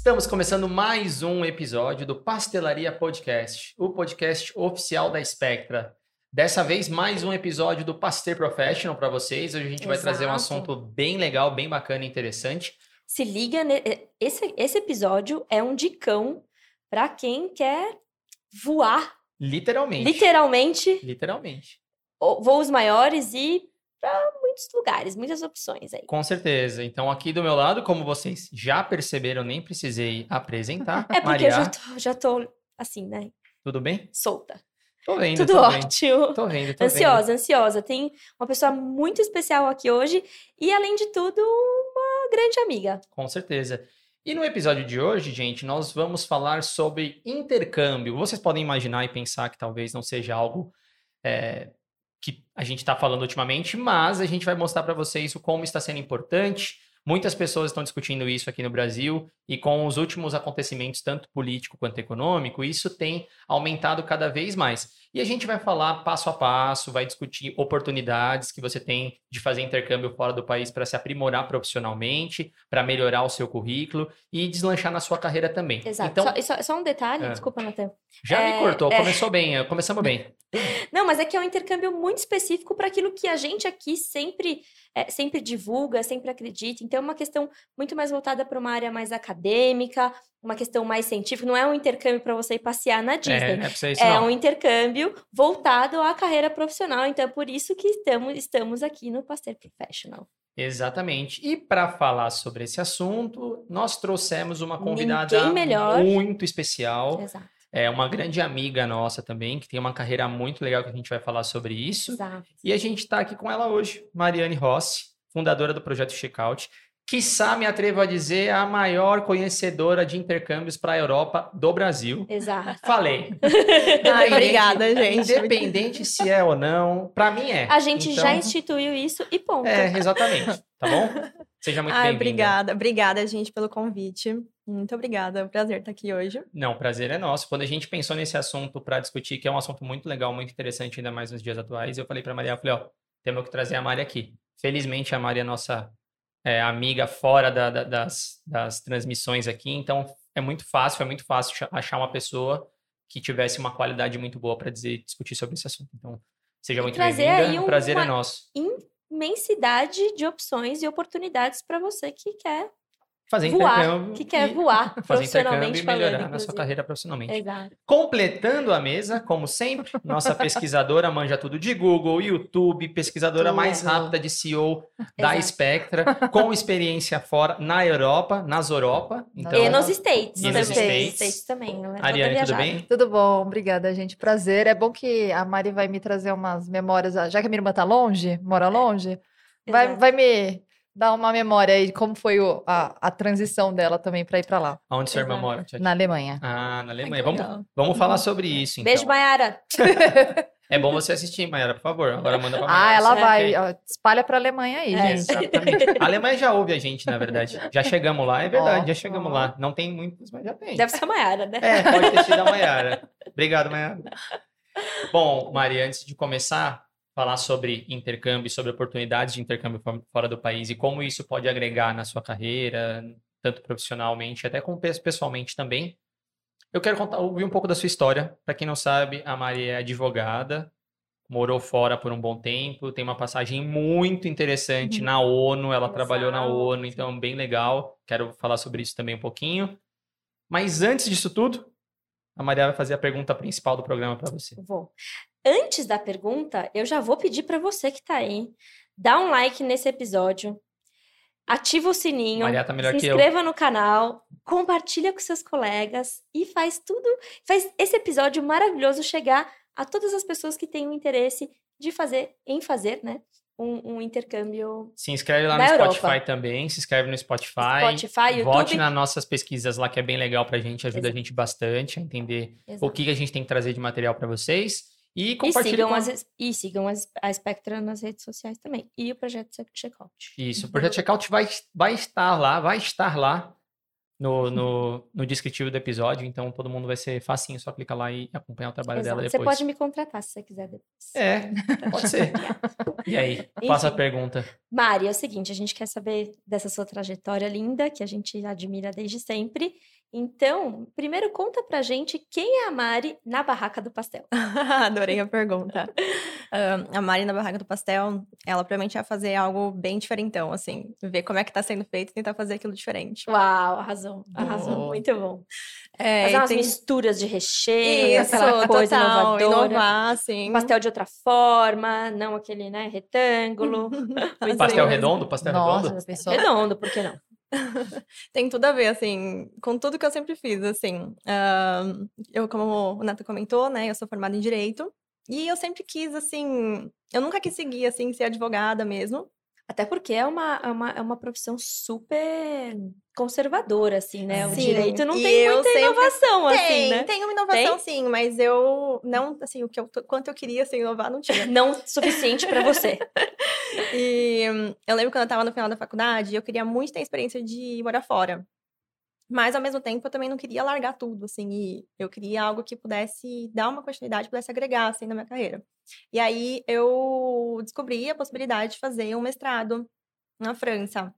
Estamos começando mais um episódio do Pastelaria Podcast, o podcast oficial da Spectra. Dessa vez, mais um episódio do Pasteur Professional para vocês. Hoje a gente vai trazer um Exato. assunto bem legal, bem bacana e interessante. Se liga, ne- esse, esse episódio é um dicão para quem quer voar, Literalmente. literalmente, Literalmente. voos maiores e para muitos lugares, muitas opções aí. Com certeza. Então, aqui do meu lado, como vocês já perceberam, nem precisei apresentar. É porque Maria, eu já tô, já tô, assim, né, tudo bem? solta. Tô vendo, Tudo tô vendo. ótimo. Tô vendo, tô vendo. Ansiosa, ansiosa. Tem uma pessoa muito especial aqui hoje e, além de tudo, uma grande amiga. Com certeza. E no episódio de hoje, gente, nós vamos falar sobre intercâmbio. Vocês podem imaginar e pensar que talvez não seja algo é, que a gente está falando ultimamente, mas a gente vai mostrar para vocês como está sendo importante. Muitas pessoas estão discutindo isso aqui no Brasil e com os últimos acontecimentos, tanto político quanto econômico, isso tem aumentado cada vez mais. E a gente vai falar passo a passo, vai discutir oportunidades que você tem de fazer intercâmbio fora do país para se aprimorar profissionalmente, para melhorar o seu currículo e deslanchar na sua carreira também. Exato. Então, só, só, só um detalhe, É. desculpa, Natan. já me é- cortou, é. começou bem, eh, começamos bem. Não, mas é que é um intercâmbio muito específico para aquilo que a gente aqui sempre, é, sempre divulga, sempre acredita. Então, é uma questão muito mais voltada para uma área mais acadêmica, uma questão mais científica. Não é um intercâmbio para você ir passear na É, Disney. é ser isso É não. um intercâmbio voltado à carreira profissional. Então, é por isso que estamos, estamos aqui no Pasteur Professional. Exatamente. E para falar sobre esse assunto, nós trouxemos uma convidada muito especial. Exato. É uma grande amiga nossa também, que tem uma carreira muito legal que a gente vai falar sobre isso. Exato. E a gente está aqui com ela hoje, Mariane Rossi, fundadora do projeto Checkout. Quiçá, me atrevo a dizer, a maior conhecedora de intercâmbios para a Europa do Brasil. Exato. Falei. Ai, obrigada, gente. Independente se é ou não, para mim é. A gente já Então, instituiu isso e ponto. É, exatamente. Tá bom? Seja muito bem-vinda. obrigada. Obrigada, gente, pelo convite. Muito obrigada. É um prazer estar aqui hoje. Não, o prazer é nosso. Quando a gente pensou nesse assunto para discutir, que é um assunto muito legal, muito interessante, ainda mais nos dias atuais, eu falei para Maria, eu falei, ó, temos que trazer a Mari aqui. Felizmente a Mari é nossa é, amiga fora da- da- das, das transmissões aqui, então é muito fácil, foi muito fácil cha- achar uma pessoa que tivesse uma qualidade muito boa para dizer discutir sobre esse assunto. Então, seja E muito bem-vinda. O prazer é nosso. Imensidade de opções e oportunidades para você que quer Fazer voar, intercâmbio. que quer e voar Fazer intercâmbio profissionalmente e falando. melhorar na sua carreira profissionalmente. Exato. Completando a mesa, como sempre, nossa pesquisadora manja tudo de Google, YouTube, pesquisadora mais rápida de CEO da Exato. Spectra, com experiência fora na Europa, nas Europa. Então, e nos States. E também. nos States. States também. é toda Ariane, tudo bem? Tudo bom, obrigada, gente. Prazer. É bom que a Mari vai me trazer umas memórias, já que a minha irmã tá longe, mora longe, vai, Exato. vai me dar uma memória aí de como foi o- a, a transição dela também para ir para lá, Onde sua irmã mora? Na Alemanha. Ah, na Alemanha. Vamos, vamos falar sobre isso, então. Beijo, Mayara. É bom você assistir, Mayara, por favor. Agora manda pra Ah, Mayara. ela é vai, ó, espalha para Alemanha aí, É. gente. Exatamente. A Alemanha já ouve a gente, na verdade. Já chegamos lá, é verdade, Ó, já chegamos ó. lá. Não tem muitos, mas já tem. Deve ser a Mayara, né? É, pode ter sido a Mayara. Obrigado, Mayara. Bom, Maria, antes de começar falar sobre intercâmbio, sobre oportunidades de intercâmbio fo- fora do país e como isso pode agregar na sua carreira, tanto profissionalmente, até como pes- pessoalmente também, eu quero contar, ouvir um pouco da sua história. Para quem não sabe, a Maria é advogada, morou fora por um bom tempo, tem uma passagem muito interessante Uhum. na ONU, ela trabalhou na Exato. ONU, então bem legal. Quero falar sobre isso também um pouquinho. Mas antes disso tudo, a Maria vai fazer a pergunta principal do programa para você. Vou. Antes da pergunta, eu já vou pedir para você que tá aí, dá um like nesse episódio, ativa o sininho, tá se inscreva no canal, compartilha com seus colegas e faz tudo, faz esse episódio maravilhoso chegar a todas as pessoas que têm o interesse de fazer, em fazer, né, um, um intercâmbio Se inscreve lá no Europa. Spotify também, se inscreve no Spotify. Spotify, Vote YouTube. nas nossas pesquisas lá, que é bem legal pra gente, ajuda a Exato. gente bastante a entender o Exato. que, que a gente tem que trazer de material para vocês. E E compartilhe sigam, com... as, e sigam as- a Spectra nas redes sociais também. E o projeto Check- Checkout. Isso, o Projeto Checkout vai, vai estar lá, vai estar lá no, no, no descritivo do episódio, então todo mundo vai ser facinho, só clicar lá e acompanhar o trabalho Exato. dela Você depois. pode me contratar se você quiser depois. É, pode ser. E aí, passa a pergunta. Mari, é o seguinte, a gente quer saber dessa sua trajetória linda, que a gente admira desde sempre. Então, primeiro conta pra gente quem é a Mari na Barraca do Pastel. Adorei a pergunta. A Mari na Barraca do Pastel, ela provavelmente ia fazer algo bem diferentão, assim. Ver como é que tá sendo feito e tentar fazer aquilo diferente. Uau, arrasou, arrasou, Boa. muito bom. É, Fazer umas tem- misturas de recheio, Isso, aquela coisa total, inovadora. inovar, assim. Pastel de outra forma, não aquele, né, retângulo. Pastel redondo? Pastel Nossa, redondo? já pensou? Redondo, por que não? Tem tudo a ver, assim, com tudo que eu sempre fiz, assim. Ahn, eu, como o Neto comentou, né, eu sou formada em Direito. E eu sempre quis, assim, eu nunca quis seguir, assim, ser advogada mesmo. Até porque é uma, é uma, é uma profissão super conservadora, assim, né? O Sim, direito não tem muita inovação, assim, tem, né? tem uma inovação, sim, mas eu não, assim, o que eu, quanto eu queria, assim, inovar, não tinha. Não suficiente pra você. E hum, eu lembro quando eu tava no final da faculdade, eu queria muito ter a experiência de morar fora. Mas, ao mesmo tempo, eu também não queria largar tudo, assim, e eu queria algo que pudesse dar uma continuidade, pudesse agregar, assim, na minha carreira. E aí, eu descobri a possibilidade de fazer um mestrado na França.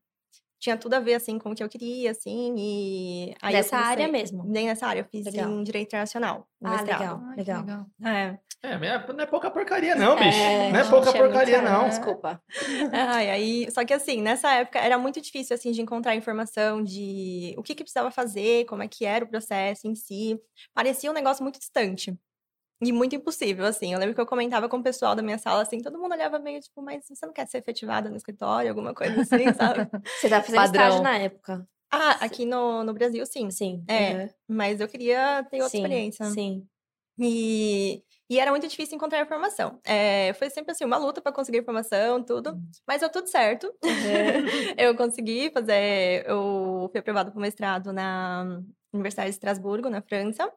Tinha tudo a ver, assim, com o que eu queria, assim, e... Aí Nessa área mesmo. Bem nessa área, eu fiz Legal. em Direito Internacional, Ah, mestrado. legal. Ai, legal. É. É, mas é- não é pouca porcaria, não, bicho. não é pouca muito porcaria, caro, não. Desculpa. Ai, aí, só que assim, nessa época era muito difícil assim de encontrar informação de o que que precisava fazer, como é que era o processo em si. Parecia um negócio muito distante. E muito impossível, assim. Eu lembro que eu comentava com o pessoal da minha sala, assim, todo mundo olhava meio tipo, mas você não quer ser efetivada no escritório, alguma coisa assim, sabe? Você tava fazendo Padrão. estágio na época. Ah, aqui no, no Brasil, sim. Sim. É, uhum. Mas eu queria ter outra Sim, experiência. Sim. E, e era muito difícil encontrar informação. É, foi sempre assim, uma luta para conseguir informação, tudo. Mas deu tudo certo. eu consegui fazer. Eu fui aprovada para o mestrado na Universidade de Estrasburgo, na França.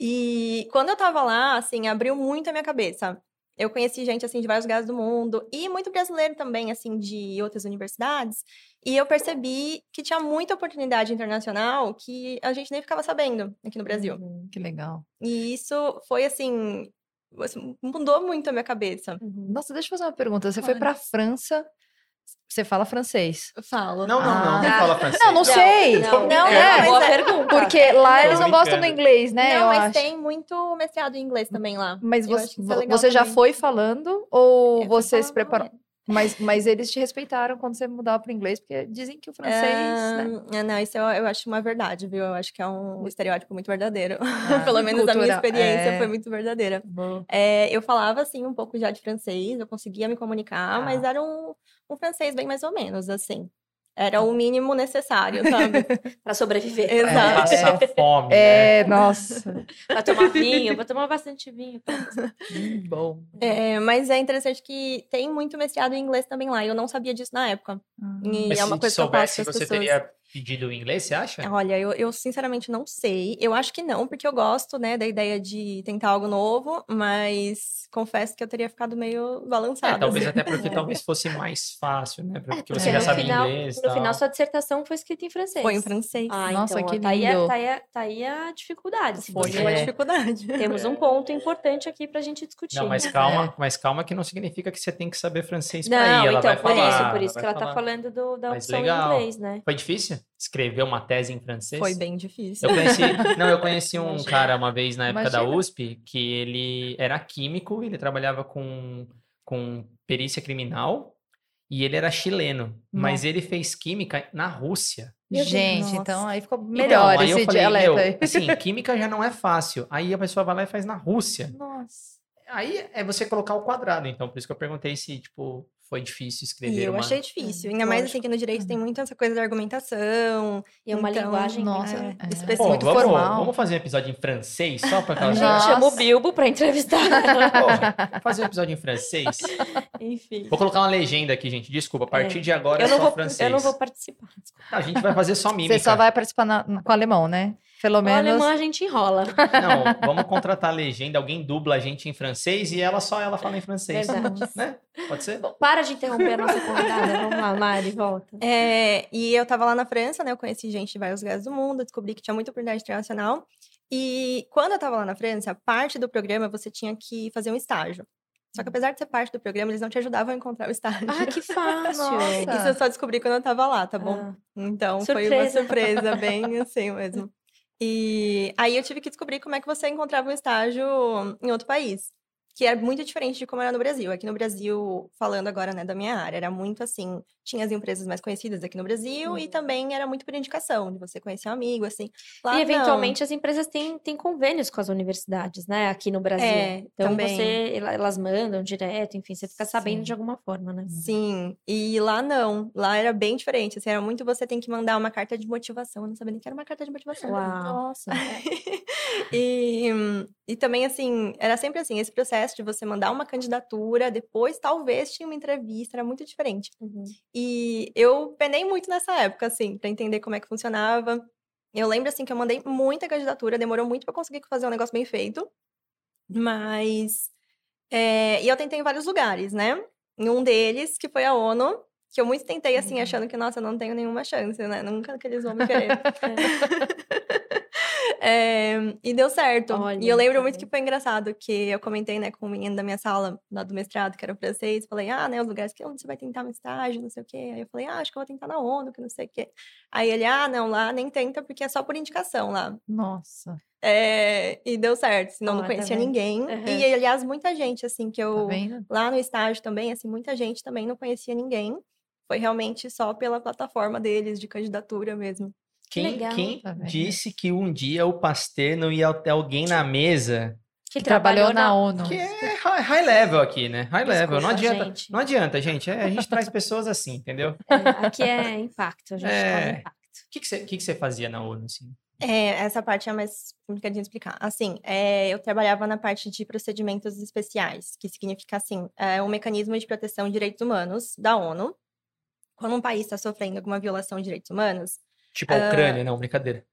E quando eu tava lá, assim, abriu muito a minha cabeça. Eu conheci gente, assim, de vários lugares do mundo. E muito brasileiro também, assim, de outras universidades. E eu percebi que tinha muita oportunidade internacional que a gente nem ficava sabendo aqui no Brasil. Uhum. Que legal. E isso foi assim, assim, mudou muito a minha cabeça. Uhum. Nossa, deixa eu fazer uma pergunta. Você foi Claro. pra França, você fala francês? Eu falo. Não, não, não. Ah. Não fala francês. Não, não sei. Não, Não, é, mas boa é- pergunta. Porque lá eles não gostam do inglês, né? não, eu mas acho. tem muito mestrado em inglês também lá. Mas Eu você, acho que isso é legal você já foi falando ou Eu você se preparou? inglês. Mas, mas eles te respeitaram quando você mudava para inglês, porque dizem que o francês, né? Ah, não, isso eu, eu acho uma verdade, viu? Eu acho que é um estereótipo muito verdadeiro. Ah, Pelo menos a minha experiência é. foi muito verdadeira. É, eu falava, assim, um pouco já de francês, eu conseguia me comunicar, Ah. mas era um, um francês bem mais ou menos, assim. Era o mínimo necessário, sabe? Pra sobreviver. É, Exato. passar fome, né? É, nossa. Pra tomar vinho, vou tomar bastante vinho. Hum, bom. É, mas é interessante que tem muito mestrado em inglês também lá. e Eu não sabia disso na época. E Mas é uma se coisa que eu passo soubesse, para as você pessoas. teria pedido o inglês, você acha? Olha, eu, eu sinceramente não sei. Eu acho que não, porque eu gosto, né, da ideia de tentar algo novo, mas confesso que eu teria ficado meio balançada. É, talvez assim. até porque talvez fosse mais fácil, né? Porque você É. já no sabe final, inglês No tal. final, sua dissertação foi escrita em francês. Foi em francês. Ah, Nossa, então, que tá aí, a- lindo. tá, aí, a- tá aí a dificuldade. se Foi uma É. dificuldade. Temos um ponto importante aqui pra gente discutir. Não, mas calma, mas calma que não significa que você tem que saber francês pra Não, ir. Ela então, vai por falar, isso, por isso que ela tá falar. falando do, da Mas opção legal. em inglês, né? Foi difícil escrever uma tese em francês? Foi bem difícil. Eu conheci, não, eu conheci um Imagina. cara uma vez na época da Imagina. USP que ele era químico, ele trabalhava com, com perícia criminal e ele era chileno, mas ele fez química na Rússia. Meu Deus, Gente, nossa. então aí ficou Então, melhor aí eu esse falei, dialeto aí. assim, química já não é fácil. Aí a pessoa vai lá e faz na Rússia. Nossa. Aí é você colocar o quadrado, então por isso que eu perguntei se, tipo, foi difícil escrever E eu uma... achei difícil. Ainda mais assim que no direito tem muito essa coisa da argumentação. E é uma Então, linguagem nossa, é. específica. Pô, muito vamos, formal. vamos fazer um episódio em francês só para A aquela gente Nossa. chama o Bilbo pra entrevistar. Pô, vamos fazer um episódio em francês? Enfim. Vou colocar uma legenda aqui, gente. Desculpa, a partir de agora Eu é não, só vou, francês. eu não vou participar. desculpa. A gente vai fazer só mímica. Você só vai participar na- na- com alemão, né? Pelo O menos. alemão a gente enrola. Não, vamos contratar a legenda, alguém dubla a gente em francês e ela só ela fala em francês. Verdade. Né? Pode ser? Bom, para de interromper a nossa convidada. Vamos lá, Mari, volta. É, e eu tava lá na França, né? Eu conheci gente de vários lugares do mundo, descobri que tinha muita oportunidade internacional. E quando eu tava lá na França, parte do programa você tinha que fazer um estágio. Só que apesar de ser parte do programa, eles não te ajudavam a encontrar o estágio. Ah, que fácil. Nossa. Isso eu só descobri quando eu tava lá, tá bom? Ah, Então foi uma Surpresa. surpresa, bem assim mesmo. E aí eu tive que descobrir como é que você encontrava um estágio em outro país. Que é muito diferente de como era no Brasil. Aqui no Brasil, falando agora né, da minha área, era muito assim: tinha as empresas mais conhecidas aqui no Brasil e também era muito por indicação, de você conhecer um amigo, assim. Lá, e não. eventualmente as empresas têm, têm convênios com as universidades, né? Aqui no Brasil. É, então também. você, ela- elas mandam direto, enfim, você fica sabendo Sim. de alguma forma, né? Sim, e lá não. Lá era bem diferente. Assim, era muito você tem que mandar uma carta de motivação. Eu não sabia nem que era uma carta de motivação. Uau. Nossa. e, e também, assim, era sempre assim, esse processo de você mandar uma candidatura, depois talvez tinha uma entrevista, era muito diferente. Uhum. E eu penei muito nessa época, assim, pra entender como é que funcionava. Eu lembro, assim, que eu mandei muita candidatura, demorou muito pra conseguir fazer um negócio bem feito. Mas... é, e eu tentei em vários lugares, né? Em um deles, que foi a ONU, que eu muito tentei, assim, Uhum. achando que, nossa, eu não tenho nenhuma chance, né? Nunca que eles vão me querer. É, e deu certo. Olha, e eu lembro tá muito que foi engraçado, que eu comentei, né, com o menino da minha sala, lá do mestrado, que era francês, falei, ah, né, os lugares que você vai tentar um estágio, não sei o quê. Aí eu falei, ah, acho que eu vou tentar na ONU, que não sei o quê. Aí ele, ah, não, lá nem tenta, porque é só por indicação lá. Nossa. É, e deu certo, senão Ó, não tá conhecia vendo? ninguém. Uhum. E, aliás, muita gente, assim, que Tá eu... vendo? lá no estágio também, assim, muita gente também não conhecia ninguém. Foi realmente só pela plataforma deles, de candidatura mesmo. Quem, legal. quem Tá disse que um dia o Pasteur não ia ter alguém na mesa Que, Que trabalhou na ONU. que é high, level aqui, né? High level. Não Desculpa, adianta, gente. não adianta, gente. É, a gente traz pessoas assim, entendeu? O É, aqui é impacto, a gente É. impacto. que, que, você, que, que você fazia na ONU, assim? É, essa parte é mais complicadinha de explicar. Assim, é, eu trabalhava na parte de procedimentos especiais, que significa, assim, é um mecanismo de proteção de direitos humanos da ONU. Quando um país está sofrendo alguma violação de direitos humanos, Tipo a Ucrânia, não, brincadeira.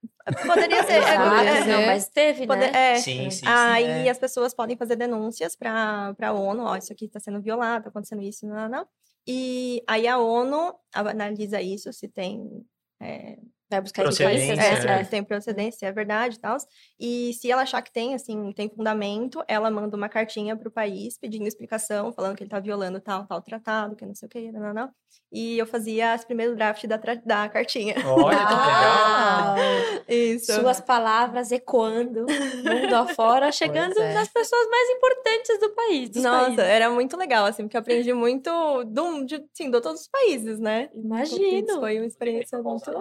poderia ser... é, Exato, é, não, mas teve, pode- né? é, Sim, sim, sim. Aí é. as pessoas podem fazer denúncias para a ONU, ó, isso aqui está sendo violado, está acontecendo isso, não, não. E aí a ONU analisa isso, se tem é, Vai buscar Procedência, evidências, é, é. se tem procedência, se é verdade e tal. E se ela achar que tem, assim, tem fundamento, ela manda uma cartinha pro país pedindo explicação, falando que ele tá violando tal, tal tratado, que não sei o que, não, não, não. E eu fazia as primeiros drafts da, da cartinha. Olha que legal. Isso. Suas palavras ecoando mundo afora, chegando é. nas pessoas mais importantes do país. Nossa, países. era muito legal, assim, porque eu aprendi muito do, de, sim, de todos os países, né? Imagino. Foi uma experiência muito...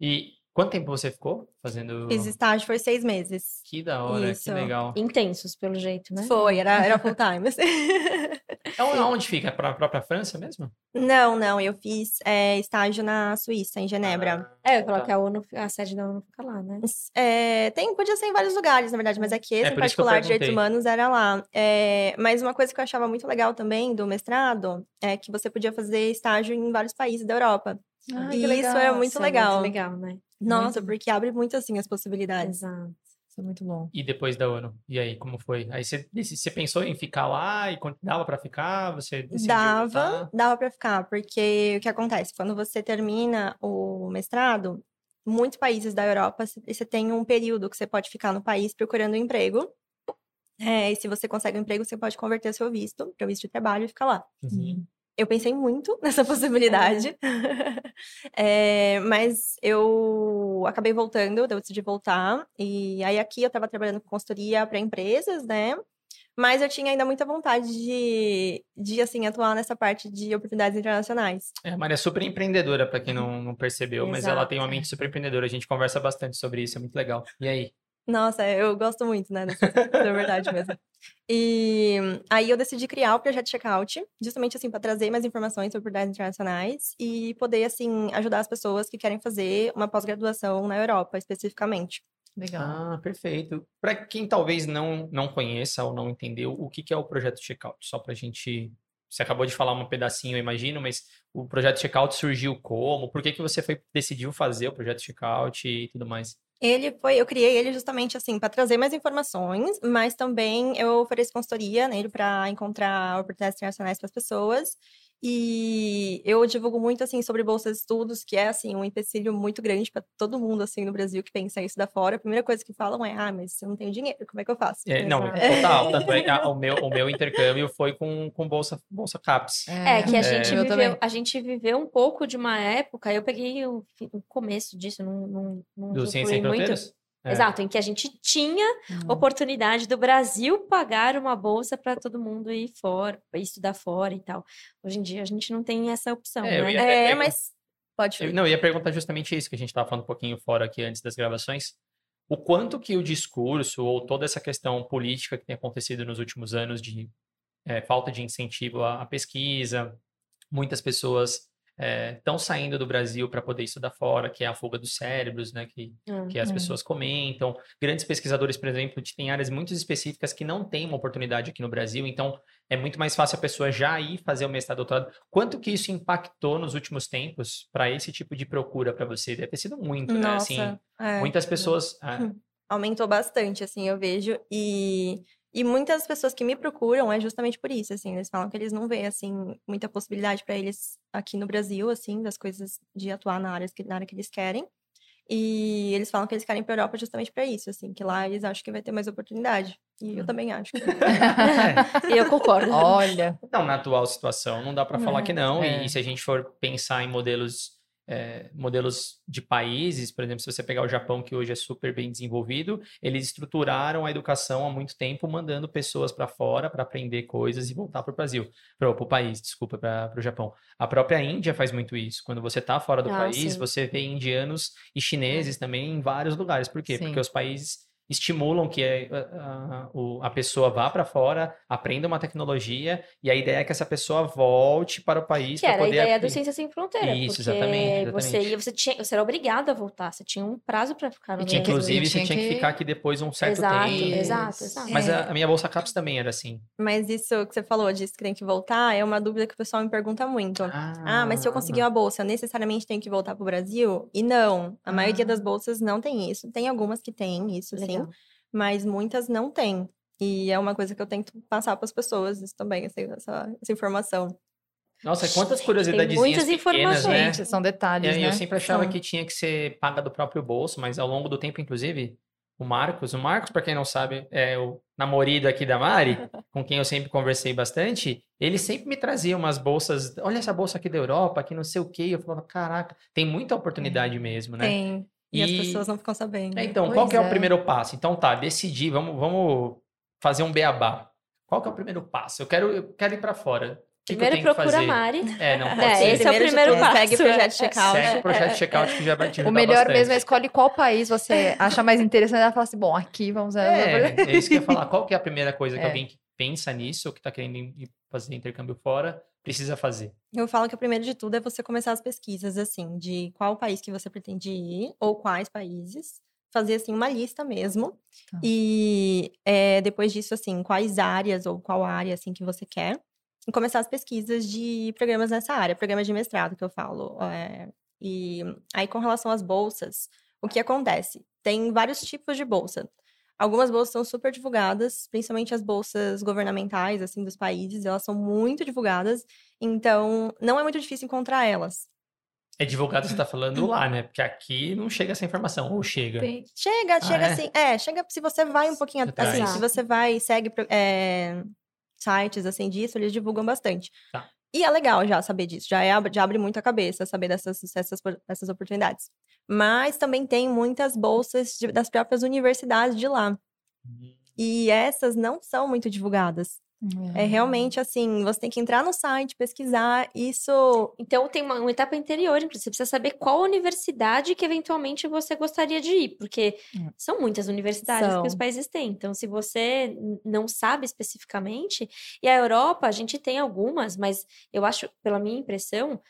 E quanto tempo você ficou fazendo? Fiz estágio, foi seis meses. Que da hora, Isso. que legal. Intensos, pelo jeito, né? Foi, era, era full time. É onde- fica? É pra própria França mesmo? Não, não, eu fiz é, estágio na Suíça, em Genebra. É, eu falar Tá. que a ONU, a sede da ONU fica lá, né? É, tem, podia ser em vários lugares, na verdade, mas aqui esse É, em por isso que eu particular, direitos humanos, era lá. É, mas uma coisa que eu achava muito legal também do mestrado é que você podia fazer estágio em vários países da Europa. Que E isso legal. era muito Isso é legal. muito legal, né? Nossa, Muito. porque abre muito assim as possibilidades. Exato. Isso é muito bom. E depois da ONU? E aí, como foi? Aí você, pensou em ficar lá e dava pra ficar? Você decidiu Dava, voltar? dava para ficar, porque o que acontece? Quando você termina o mestrado, muitos países da Europa, você tem um período que você pode ficar no país procurando um emprego. É, e se você consegue um emprego, você pode converter seu visto para visto de trabalho e ficar lá. Uhum. Eu pensei muito nessa possibilidade, É, mas eu acabei voltando, eu decidi voltar. E aí aqui eu estava trabalhando com consultoria para empresas, né? Mas eu tinha ainda muita vontade de, de assim, atuar nessa parte de oportunidades internacionais. É, a Maria é super empreendedora, pra quem não, não percebeu, mas ela tem uma Exato. mente super empreendedora. A gente conversa bastante sobre isso, é muito legal. E aí? Nossa, eu gosto muito, né? Dessa, da verdade mesmo. E aí eu decidi criar o projeto Checkout, justamente assim, para trazer mais informações sobre oportunidades internacionais e poder, assim, ajudar as pessoas que querem fazer uma pós-graduação na Europa, especificamente. Legal. Ah, perfeito. Pra quem talvez não, não conheça ou não entendeu, o que, que é o projeto Checkout? Só pra gente. Você acabou de falar um pedacinho, eu imagino, mas o projeto Checkout surgiu como? Por que, que você foi, decidiu fazer o projeto Checkout e tudo mais? Ele foi, eu criei ele justamente assim para trazer mais informações, mas também eu ofereço consultoria nele para encontrar oportunidades internacionais para as pessoas e eu divulgo muito, assim, sobre bolsas de estudos, que é, assim, um empecilho muito grande para todo mundo, assim, no Brasil que pensa isso da fora. A primeira coisa que falam é, ah, mas eu não tenho dinheiro, como é que eu faço? É, não, total. Tanto é que o, meu, o meu intercâmbio foi com, com bolsa, bolsa CAPES. É, é que a gente, viveu, a gente viveu um pouco de uma época, eu peguei o, o começo disso, não, não, não Do Ciência Sem Fronteiras? É. Exato, em que a gente tinha uhum. oportunidade do Brasil pagar uma bolsa para todo mundo ir fora, estudar fora e tal. Hoje em dia a gente não tem essa opção, é, né? É, é, mas pode. Eu, não, eu ia perguntar justamente isso que a gente estava falando um pouquinho fora aqui antes das gravações. O quanto que o discurso ou toda essa questão política que tem acontecido nos últimos anos de é, falta de incentivo à, à pesquisa, muitas pessoas estão é, saindo do Brasil para poder estudar fora, que é a fuga dos cérebros, né? Que, uhum. que as pessoas comentam. Grandes pesquisadores, por exemplo, têm áreas muito específicas que não têm uma oportunidade aqui no Brasil, então é muito mais fácil a pessoa já ir fazer o mestrado doutorado. Quanto que isso impactou nos últimos tempos para esse tipo de procura para você? Deve ter sido muito, né? Assim, é. muitas pessoas. É. Aumentou bastante, assim, eu vejo. E e muitas pessoas que me procuram é justamente por isso, assim, eles falam que eles não veem, assim, muita possibilidade para eles aqui no Brasil, assim, das coisas de atuar na área, na área que eles querem. E eles falam que eles querem ir para Europa justamente para isso, assim, que lá eles acham que vai ter mais oportunidade. E eu hum. também acho. Que... e eu concordo. Olha. Não, na atual situação, não dá para falar que não. É. E, e se a gente for pensar em modelos é, modelos de países, por exemplo, se você pegar o Japão, que hoje é super bem desenvolvido, eles estruturaram a educação há muito tempo, mandando pessoas para fora para aprender coisas e voltar para o Brasil, para o país, desculpa, para o Japão. A própria Índia faz muito isso. Quando você está fora do ah, país, sim. você vê indianos e chineses também em vários lugares. Por quê? Sim. Porque os países estimulam que a, a, a pessoa vá para fora, aprenda uma tecnologia, e a ideia é que essa pessoa volte para o país para poder... Que era a ideia do Ciência Sem Fronteira. Isso, exatamente, exatamente. Você, ia, você, tinha, você era obrigado a voltar, você tinha um prazo para ficar no e Inclusive, você tinha que... que... ficar aqui depois um certo exato, tempo. Exato, exato. Mas é. a, a, minha Bolsa CAPES também era assim. Mas isso que você falou, disse que tem que voltar, é uma dúvida que o pessoal me pergunta muito. Ah, ah mas se eu conseguir uma bolsa, eu necessariamente tenho que voltar para o Brasil? E não, a ah. maioria das bolsas não tem isso. Tem algumas que têm isso, Legal. sim mas muitas não têm. E é uma coisa que eu tento passar para as pessoas isso também, assim, essa, essa informação. Nossa, quantas curiosidades muitas pequenas, informações, né? são detalhes, eu, né? Eu sempre achava que tinha que ser paga do próprio bolso, mas ao longo do tempo, inclusive, o Marcos, o Marcos, para quem não sabe, é o namorado aqui da Mari, com quem eu sempre conversei bastante, ele sempre me trazia umas bolsas, olha essa bolsa aqui da Europa, que não sei o quê, eu falava, caraca, tem muita oportunidade mesmo, né? Tem. E, e, as pessoas não ficam sabendo. É, então, pois qual que é. é. o primeiro passo? Então tá, decidir, vamos, vamos fazer um beabá. Qual que é o primeiro passo? Eu quero, eu quero ir para fora. Que primeiro que procura fazer? Mari. É, não pode é, ser. Esse é o primeiro passo. Segue o projeto de checkout. Segue o projeto checkout que já vai te O melhor bastante. mesmo é escolhe qual país você acha mais interessante. Ela fala assim, bom, aqui vamos... É, é isso que eu ia falar. Qual que é a primeira coisa que é. alguém que pensa nisso, ou que está querendo ir fazer intercâmbio fora, precisa fazer? Eu falo que o primeiro de tudo é você começar as pesquisas, assim, de qual país que você pretende ir, ou quais países. Fazer, assim, uma lista mesmo. Tá. E é, depois disso, assim, quais áreas ou qual área, assim, que você quer. E começar as pesquisas de programas nessa área, programas de mestrado que eu falo. É, e aí, com relação às bolsas, o que acontece? Tem vários tipos de bolsa. Algumas bolsas são super divulgadas, principalmente as bolsas governamentais, assim, dos países, elas são muito divulgadas, então não é muito difícil encontrar elas. É divulgado, você está falando lá, né? Porque aqui não chega essa informação, ou chega? Chega, ah, chega é? assim. É, chega se você vai um pouquinho assim, se você vai, segue é, sites assim disso, eles divulgam bastante. Tá. E é legal já saber disso, já, é, já abre muito a cabeça saber dessas, dessas, dessas oportunidades. Mas também tem muitas bolsas de, das próprias universidades de lá. Uhum. E essas não são muito divulgadas. É realmente assim, você tem que entrar no site, pesquisar, isso... Então tem uma, uma etapa anterior, você precisa saber qual universidade que eventualmente você gostaria de ir, porque é. são muitas universidades são. que os países têm. Então, se você não sabe especificamente, e a Europa, a gente tem algumas, mas eu acho, pela minha impressão,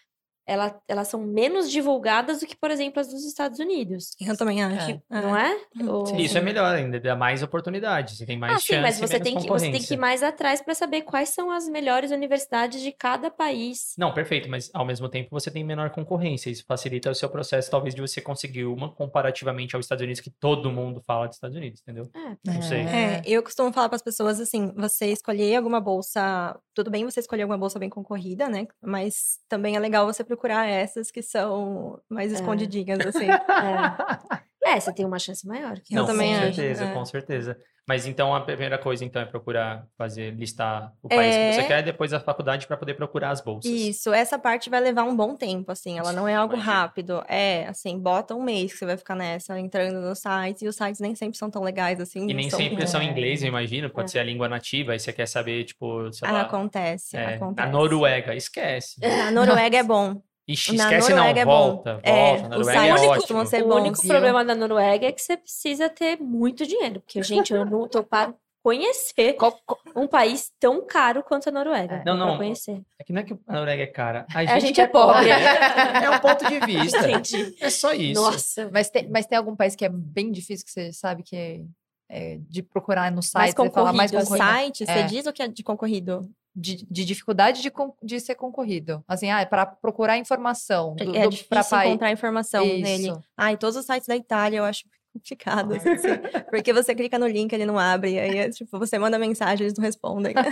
ela, elas são menos divulgadas do que, por exemplo, as dos Estados Unidos. Eu também acho. É. Não é? Ou- Sim. Isso é melhor ainda, dá mais oportunidades, você tem mais Ah, chance sim, mas você menos tem, que, você tem que ir mais atrás para saber quais são as melhores universidades de cada país. Não, perfeito, mas ao mesmo tempo você tem menor concorrência. Isso facilita o seu processo, talvez, de você conseguir uma comparativamente aos Estados Unidos, que todo mundo fala dos Estados Unidos, entendeu? É. Não sei. É, eu costumo falar para as pessoas assim: você escolher alguma bolsa, tudo bem você escolher alguma bolsa bem concorrida, né? Mas também é legal você procurar essas que são mais É. escondidinhas, assim. É. É, você tem uma chance maior. que Eu Não, também com acho, certeza, é. com certeza. Mas então a primeira coisa então é procurar fazer listar o país que você É. quer, e depois a faculdade para poder procurar as bolsas. Isso, essa parte vai levar um bom tempo, assim, ela não é algo Imagino. rápido. É, assim, bota um mês que você vai ficar nessa, entrando nos sites, e os sites nem sempre são tão legais, assim. E nem são- sempre são em É. inglês, eu imagino, pode É. ser a língua nativa, aí você quer saber, tipo, sei Ah, lá, acontece, é, acontece. a Noruega, esquece. Na Noruega é bom. Ixi, Na esquece Noruega é não, bom. volta, É, volta, o Noruega site é costuma ótimo. ser o bom, único viu? problema da Noruega é que você precisa ter muito dinheiro. Porque, gente, eu não tô para conhecer Qual- qual- um país tão caro quanto a Noruega. É. Não, não. conhecer. É que não é que a Noruega é cara, a A gente, gente que é pobre. É um ponto de vista. Entendi. É só isso. Nossa. Mas tem, mas tem algum país que é bem difícil que você sabe que é, é de procurar no Mais site falar mais concorrido, O concorrido? site, você É. diz o que é de concorrido? De, de dificuldade de, de ser concorrido. Assim, ah, para procurar informação do, é do, difícil encontrar informação nele. Isso. Ai, todos os sites da Itália eu acho complicado, assim, porque você clica no link, ele não abre, aí é, tipo, você manda mensagem, eles não respondem.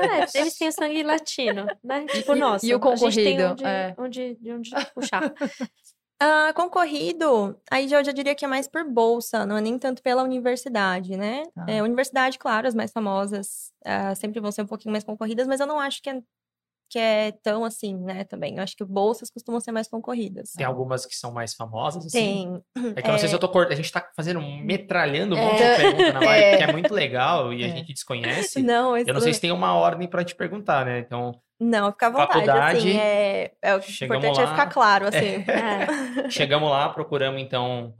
É, eles têm o sangue latino, né? Tipo, nossa. e o a gente tem concorrido, onde, é. onde, de onde puxar. Ah, concorrido, aí já, eu já diria que é mais por bolsa, não é nem tanto pela universidade, né? Tá. É, universidade, claro, as mais famosas ah, sempre vão ser um pouquinho mais concorridas, mas eu não acho que é, que é tão assim, né, também. Eu acho que bolsas costumam ser mais concorridas. Tem algumas que são mais famosas, assim. Tem. É que eu não sei se É. eu tô cortando. A gente tá fazendo, um- metralhando um monte É. de pergunta na live, É. que é muito legal e a É. gente desconhece. Não, Eu não sei se tem uma ordem pra te perguntar, né? Então, Não, fica à vontade, Faculdade, assim, é, é o importante é lá. ficar claro, assim. É. chegamos lá, procuramos então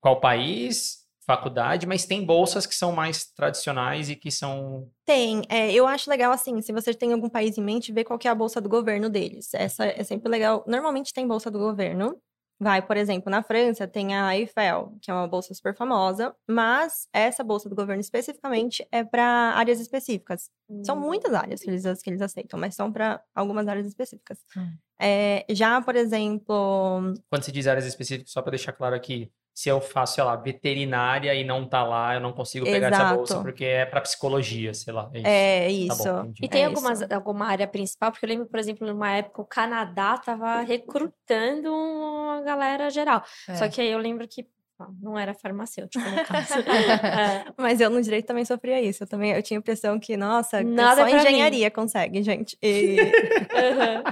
qual país, faculdade, mas tem bolsas que são mais tradicionais e que são. Tem, é, eu acho legal, assim, se você tem algum país em mente, ver qual que é a bolsa do governo deles. Essa é sempre legal. Normalmente tem bolsa do governo. Vai, por exemplo, na França tem a Eiffel, que é uma bolsa super famosa, mas essa bolsa do governo especificamente é para áreas específicas. São Hum. muitas áreas que eles, que eles aceitam, mas são para algumas áreas específicas. Hum. É, já, por exemplo, Quando se diz áreas específicas, só para deixar claro aqui, se eu faço, sei lá, veterinária e não tá lá, eu não consigo pegar essa bolsa Exato. porque é para psicologia, sei lá. É isso. é Tá isso. bom, entendi. E tem É algumas, isso. alguma área principal, porque eu lembro, por exemplo, numa época o Canadá tava recrutando uma galera geral. Só É. que aí eu lembro que não era farmacêutico, no caso. É. Mas eu no direito também sofria isso. Eu também eu tinha a impressão que, nossa, Nada só pra mim. engenharia consegue, gente. E, Uhum.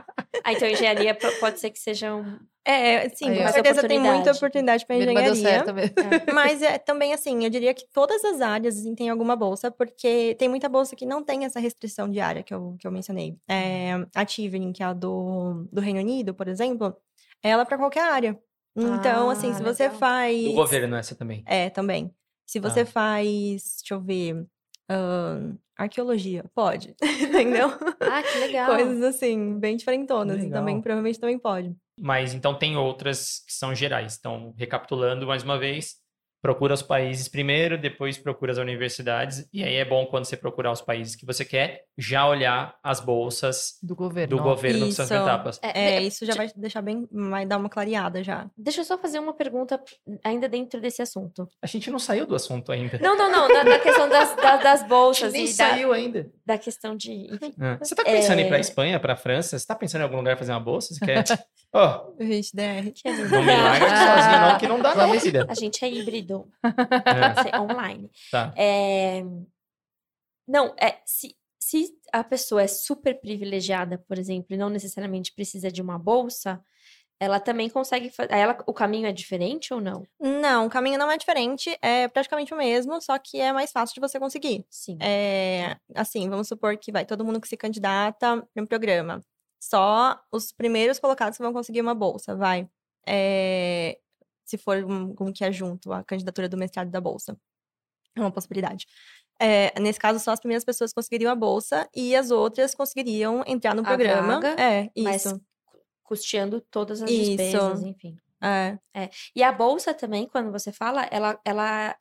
Ah, então engenharia po- pode ser que seja um. É, sim, Aí, com certeza tem muita oportunidade. para irmã deu engenharia. certo mesmo. Mas é também assim, eu diria que todas as áreas assim, têm alguma bolsa, porque tem muita bolsa que não tem essa restrição de área que eu, que eu mencionei. É, a Tivening, que é a do, do Reino Unido, por exemplo, ela é para qualquer área. Então, Ah, assim, se você legal. faz. Do governo, essa também. É, também. Se você faz, deixa eu ver, ahn, arqueologia, pode, entendeu? Ah, que legal. Coisas assim, bem diferentonas, também provavelmente também pode. Mas então tem outras que são gerais. Então, recapitulando mais uma vez, procura os países primeiro, depois procura as universidades. E aí é bom quando você procurar os países que você quer, já olhar as bolsas Do governo. do governo que são as Isso. etapas. É, de- isso já vai deixar bem, vai dar uma clareada já. Deixa eu só fazer uma pergunta ainda dentro desse assunto. A gente não saiu do assunto ainda. Não, não, não, da, da questão das, da- das A bolsas gente nem e da, saiu ainda. da questão de. enfim. É. Você tá pensando em ir pra É. Espanha, pra França? Você tá pensando em algum lugar fazer uma bolsa? Você quer? Ó, Gente, DR. não me larga sozinho não, que não dá não. A gente é híbrido, É, ser online. tá. É, Não, é se, se a pessoa é super privilegiada, por exemplo, e não necessariamente precisa de uma bolsa, ela também consegue fazer. Ela, o caminho é diferente ou não? Não, o caminho não é diferente, é praticamente o mesmo, só que é mais fácil de você conseguir. Sim. É, assim, vamos supor que vai todo mundo que se candidata no programa. Só os primeiros colocados que vão conseguir uma bolsa, vai. É, se for um, como que é junto a candidatura do mestrado da bolsa. É uma possibilidade. É, nesse caso, só as primeiras pessoas conseguiriam a bolsa e as outras conseguiriam entrar no A programa. vaga, é, Mas isso. custeando todas as Isso. despesas, enfim. É. E a bolsa também, quando você fala, ela, ela,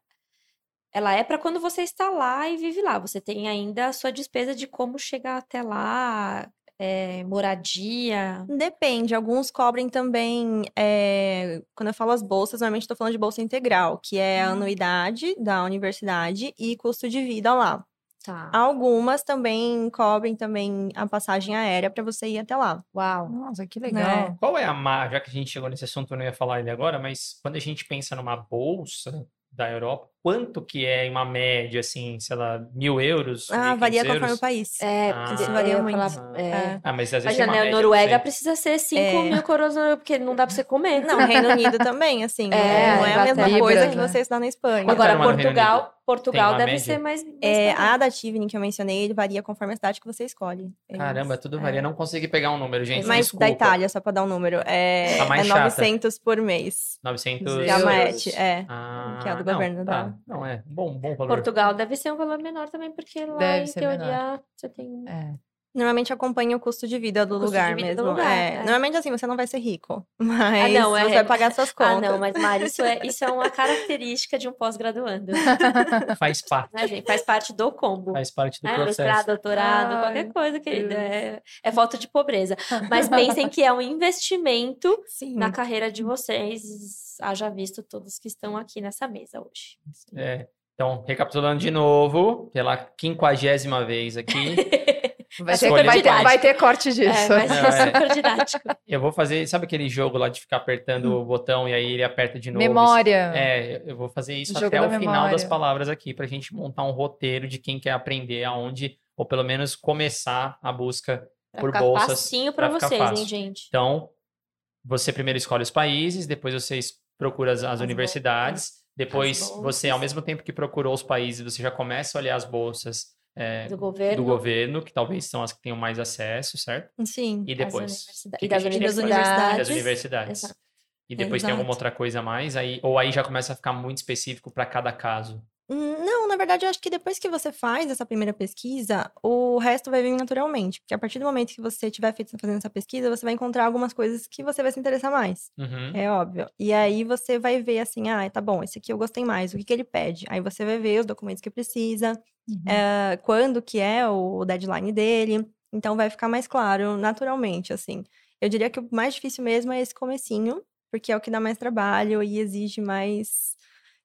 ela é para quando você está lá e vive lá. Você tem ainda a sua despesa de como chegar até lá, é, moradia. Depende, alguns cobrem também. é, quando eu falo as bolsas, normalmente estou falando de bolsa integral, que é a anuidade da universidade e custo de vida lá. Tá. Algumas também cobrem também a passagem aérea para você ir até lá. Uau. Nossa, que Né? legal. Qual é a má, já que a gente chegou nesse assunto, eu não ia falar ele agora, mas quando a gente pensa numa bolsa da Europa, quanto que é em uma média, assim, sei lá, mil euros? Ah, 1.500 varia euros? conforme o país. É, Ah. porque Varia ia muito. falar, é. É. Ah, mas às vezes Imagina, uma né, média, não Noruega sei. precisa ser 5 É. mil coroas, porque não dá pra você comer. Não, Reino Unido também, assim. não- É, não é a mesma coisa que Libras, você estudar na Espanha. Agora, Portugal? Portugal deve média? ser mais. mais É, a da Tivni que eu mencionei, ele varia conforme a cidade que você escolhe. Eles- Caramba, tudo é. varia. Não consegui pegar um número, gente. Mas desculpa. da Itália, só pra dar um número, é, Tá mais é chata. 900 por mês. 900 Da euros. Maet, é. Ah, que é a do não, governo tá. da- Não, é. Bom, bom valor. Portugal deve ser um valor menor também, porque lá, Deve em teoria, menor. você tem. É. Normalmente acompanha o custo de vida do O custo de lugar vida mesmo. do lugar, é. é. Normalmente, assim, você não vai ser rico, mas não, é- você vai pagar suas Ah, contas. não, mas Mari, isso é, isso é uma característica de um pós-graduando. Faz parte. Né, gente? Faz parte do combo. Faz parte do né? processo. Mestrado, doutorado, Ai, qualquer coisa, querida. É, é falta de pobreza. Mas pensem que é um investimento Sim. na carreira de vocês, haja visto todos que estão aqui nessa mesa hoje. É. Então, recapitulando de novo, pela quinquagésima vez aqui, Vai, É ter, super vai, ter, vai ter corte disso. É, vai ser é. super didático. eu vou fazer, sabe aquele jogo lá de ficar apertando o botão e aí ele aperta de novo? Memória. É, eu vou fazer isso Jogo até da o final das palavras aqui, pra gente montar um roteiro de quem quer aprender aonde, ou pelo menos começar a busca Pra por ficar bolsas. facinho pra pra ficar vocês, hein, fácil. gente? Então, você primeiro escolhe os países, depois você procura as, as universidades, depois você, ao mesmo tempo que procurou os países, você já começa a olhar as bolsas é, Do governo. do governo, que talvez são as que tenham mais acesso, certo? Sim. E depois. E das universidades. E das universidades. Exato. E depois tem alguma Exato. outra coisa a mais, aí, ou aí já começa a ficar muito específico para cada caso. Não, na verdade, eu acho que depois que você faz essa primeira pesquisa, o resto vai vir naturalmente. Porque a partir do momento que você tiver feito, fazendo essa pesquisa, você vai encontrar algumas coisas que você vai se interessar mais. Uhum. É óbvio. E aí você vai ver assim, ah, tá bom, esse aqui eu gostei mais, o que que ele pede? Aí você vai ver os documentos que precisa, Uhum. eh, quando que é o deadline dele. Então vai ficar mais claro naturalmente, assim. Eu diria que o mais difícil mesmo é esse comecinho, porque é o que dá mais trabalho e exige mais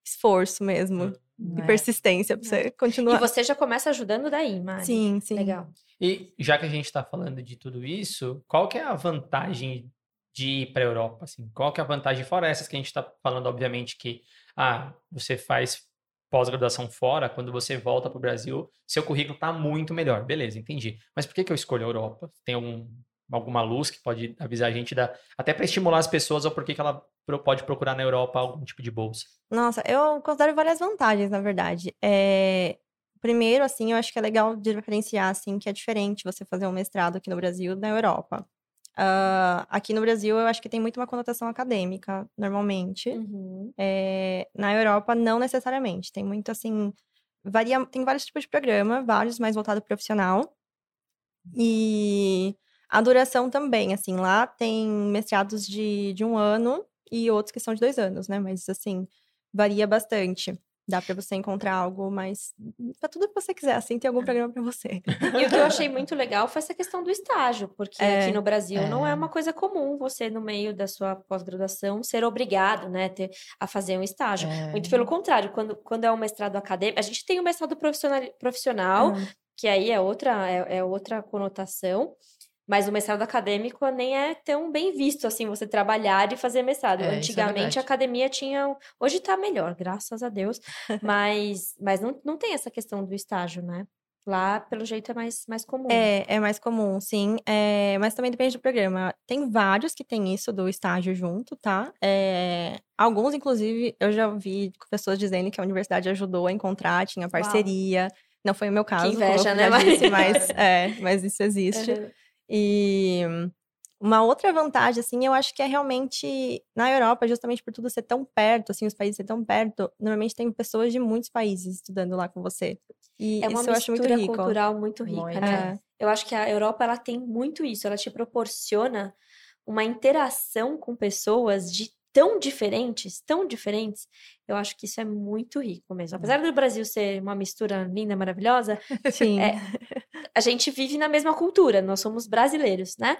esforço mesmo. E É. persistência pra você E continuar. você já começa ajudando daí, Mari. Sim, sim. Legal. E já que a gente está falando de tudo isso, qual que é a vantagem de ir para a Europa? Assim? Qual que é a vantagem, fora essas que a gente está falando, obviamente, que ah, você faz pós-graduação fora, quando você volta para o Brasil, seu currículo está muito melhor. Beleza, entendi. Mas por que, que eu escolho a Europa? Tem algum, alguma luz que pode avisar a gente, da, até para estimular as pessoas, ou por que, que ela pode procurar na Europa algum tipo de bolsa? Nossa, eu considero várias vantagens, na verdade. É, Primeiro, assim, eu acho que é legal diferenciar, assim, que é diferente você fazer um mestrado aqui no Brasil da Europa. Ah, aqui no Brasil, eu acho que tem muito uma conotação acadêmica, normalmente. Uhum. É, na Europa, não necessariamente. Tem muito, assim, varia, tem vários tipos de programa, vários mais voltados para profissional. E a duração também, assim, lá tem mestrados de, de um ano e outros que são de dois anos, né? Mas, assim, varia bastante. Dá para você encontrar algo mais. Pra tudo que você quiser, assim, tem algum programa para você. E o que eu achei muito legal foi essa questão do estágio, porque É, aqui no Brasil não é é. uma coisa comum você, no meio da sua pós-graduação, ser obrigado, né, ter, a fazer um estágio. É. Muito pelo contrário, quando, quando é um mestrado acadêmico, a gente tem o mestrado profissional, profissional Ah, que aí é outra, é, é outra conotação. Mas o mestrado acadêmico nem é tão bem visto assim, você trabalhar e fazer mestrado. É, é Antigamente verdade. a academia tinha. Hoje tá melhor, graças a Deus. Mas, mas não, não tem essa questão do estágio, né? Lá, pelo jeito, é mais, mais comum. É, é mais comum, sim. É, mas também depende do programa. Tem vários que tem isso do estágio junto, tá? É, alguns, inclusive, eu já vi pessoas dizendo que a universidade ajudou a encontrar, tinha parceria. Não foi o meu caso, eu inveja, né, disse, mas, é, mas isso existe. Uhum. E uma outra vantagem, assim, eu acho que é realmente na Europa, justamente por tudo ser tão perto, assim, os países ser tão perto, normalmente tem pessoas de muitos países estudando lá com você. E É uma isso eu acho muito mistura rico. cultural muito rica, Muito. né? É. Eu acho que a Europa ela tem muito isso, ela te proporciona uma interação com pessoas de tão diferentes, tão diferentes, eu acho que isso é muito rico mesmo. Apesar do Brasil ser uma mistura linda, maravilhosa, Sim. É, a gente vive na mesma cultura, nós somos brasileiros, né?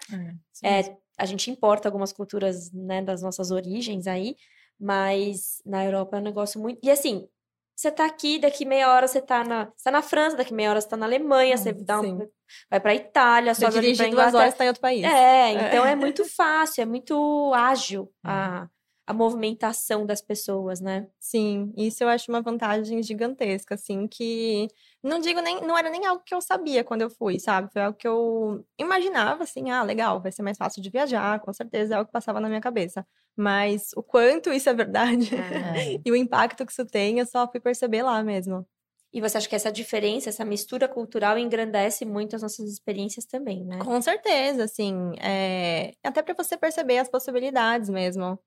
É, a gente importa algumas culturas, né, das nossas origens aí, mas na Europa é um negócio muito. E assim, você tá aqui, daqui meia hora você tá na, você tá na França, daqui meia hora você tá na Alemanha, você dá um- vai pra Itália, ali dirige duas horas, tá em outro país. É, então é muito fácil, é muito ágil a, Uhum. A movimentação das pessoas, né? Sim, isso eu acho uma vantagem gigantesca, assim, que não digo nem, não era nem algo que eu sabia quando eu fui, sabe? Foi algo que eu imaginava, assim, ah, legal, vai ser mais fácil de viajar, com certeza é algo que passava na minha cabeça. Mas o quanto isso é verdade É. e o impacto que isso tem, eu só fui perceber lá mesmo. E você acha que essa diferença, essa mistura cultural engrandece muito as nossas experiências também, né? Com certeza, assim, é... até para você perceber as possibilidades mesmo.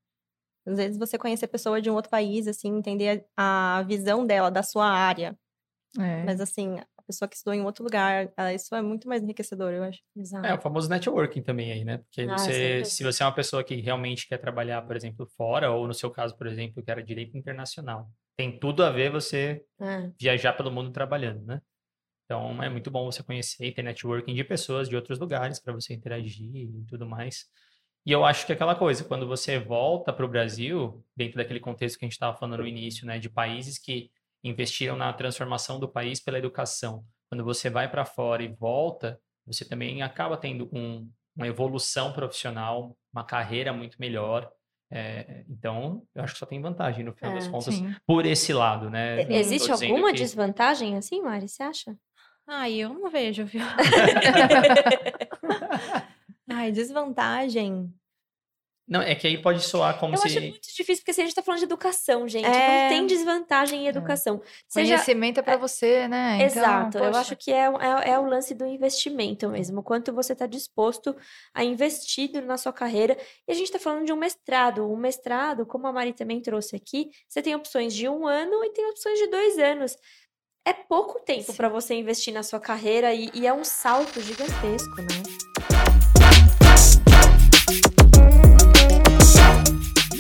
Às vezes você conhecer pessoa de um outro país, assim, entender a visão dela, da sua área. É. Mas assim, a pessoa que estudou em outro lugar, ah, isso é muito mais enriquecedor, eu acho. Exato. É, o famoso networking também aí, né? Porque Ah, você, se você é uma pessoa que realmente quer trabalhar, por exemplo, fora, ou no seu caso, por exemplo, que era direito internacional, tem tudo a ver você É. viajar pelo mundo trabalhando, né? Então é muito bom você conhecer e ter networking de pessoas de outros lugares para você interagir e tudo mais. E eu acho que é aquela coisa, quando você volta para o Brasil, dentro daquele contexto que a gente estava falando no início, né, de países que investiram na transformação do país pela educação, quando você vai para fora e volta, você também acaba tendo um- uma evolução profissional, uma carreira muito melhor. É, então, eu acho que só tem vantagem no final das É, contas, Sim. por esse lado, né? Existe alguma que- desvantagem assim, Mari? Você acha? Ai, eu não vejo, viu? Ai, desvantagem. Não, é que aí pode soar como Eu se. acho muito difícil, porque se a gente tá falando de educação, gente, É. não tem desvantagem em educação. Seja... Conhecimento é pra você, né? Então, Exato, eu poxa. acho que é, é, é o lance do investimento mesmo, quanto você está disposto a investir na sua carreira. E a gente está falando de um mestrado. Um mestrado, como a Mari também trouxe aqui, você tem opções de um ano e tem opções de dois anos. É pouco tempo para você investir na sua carreira e, e é um salto gigantesco, né?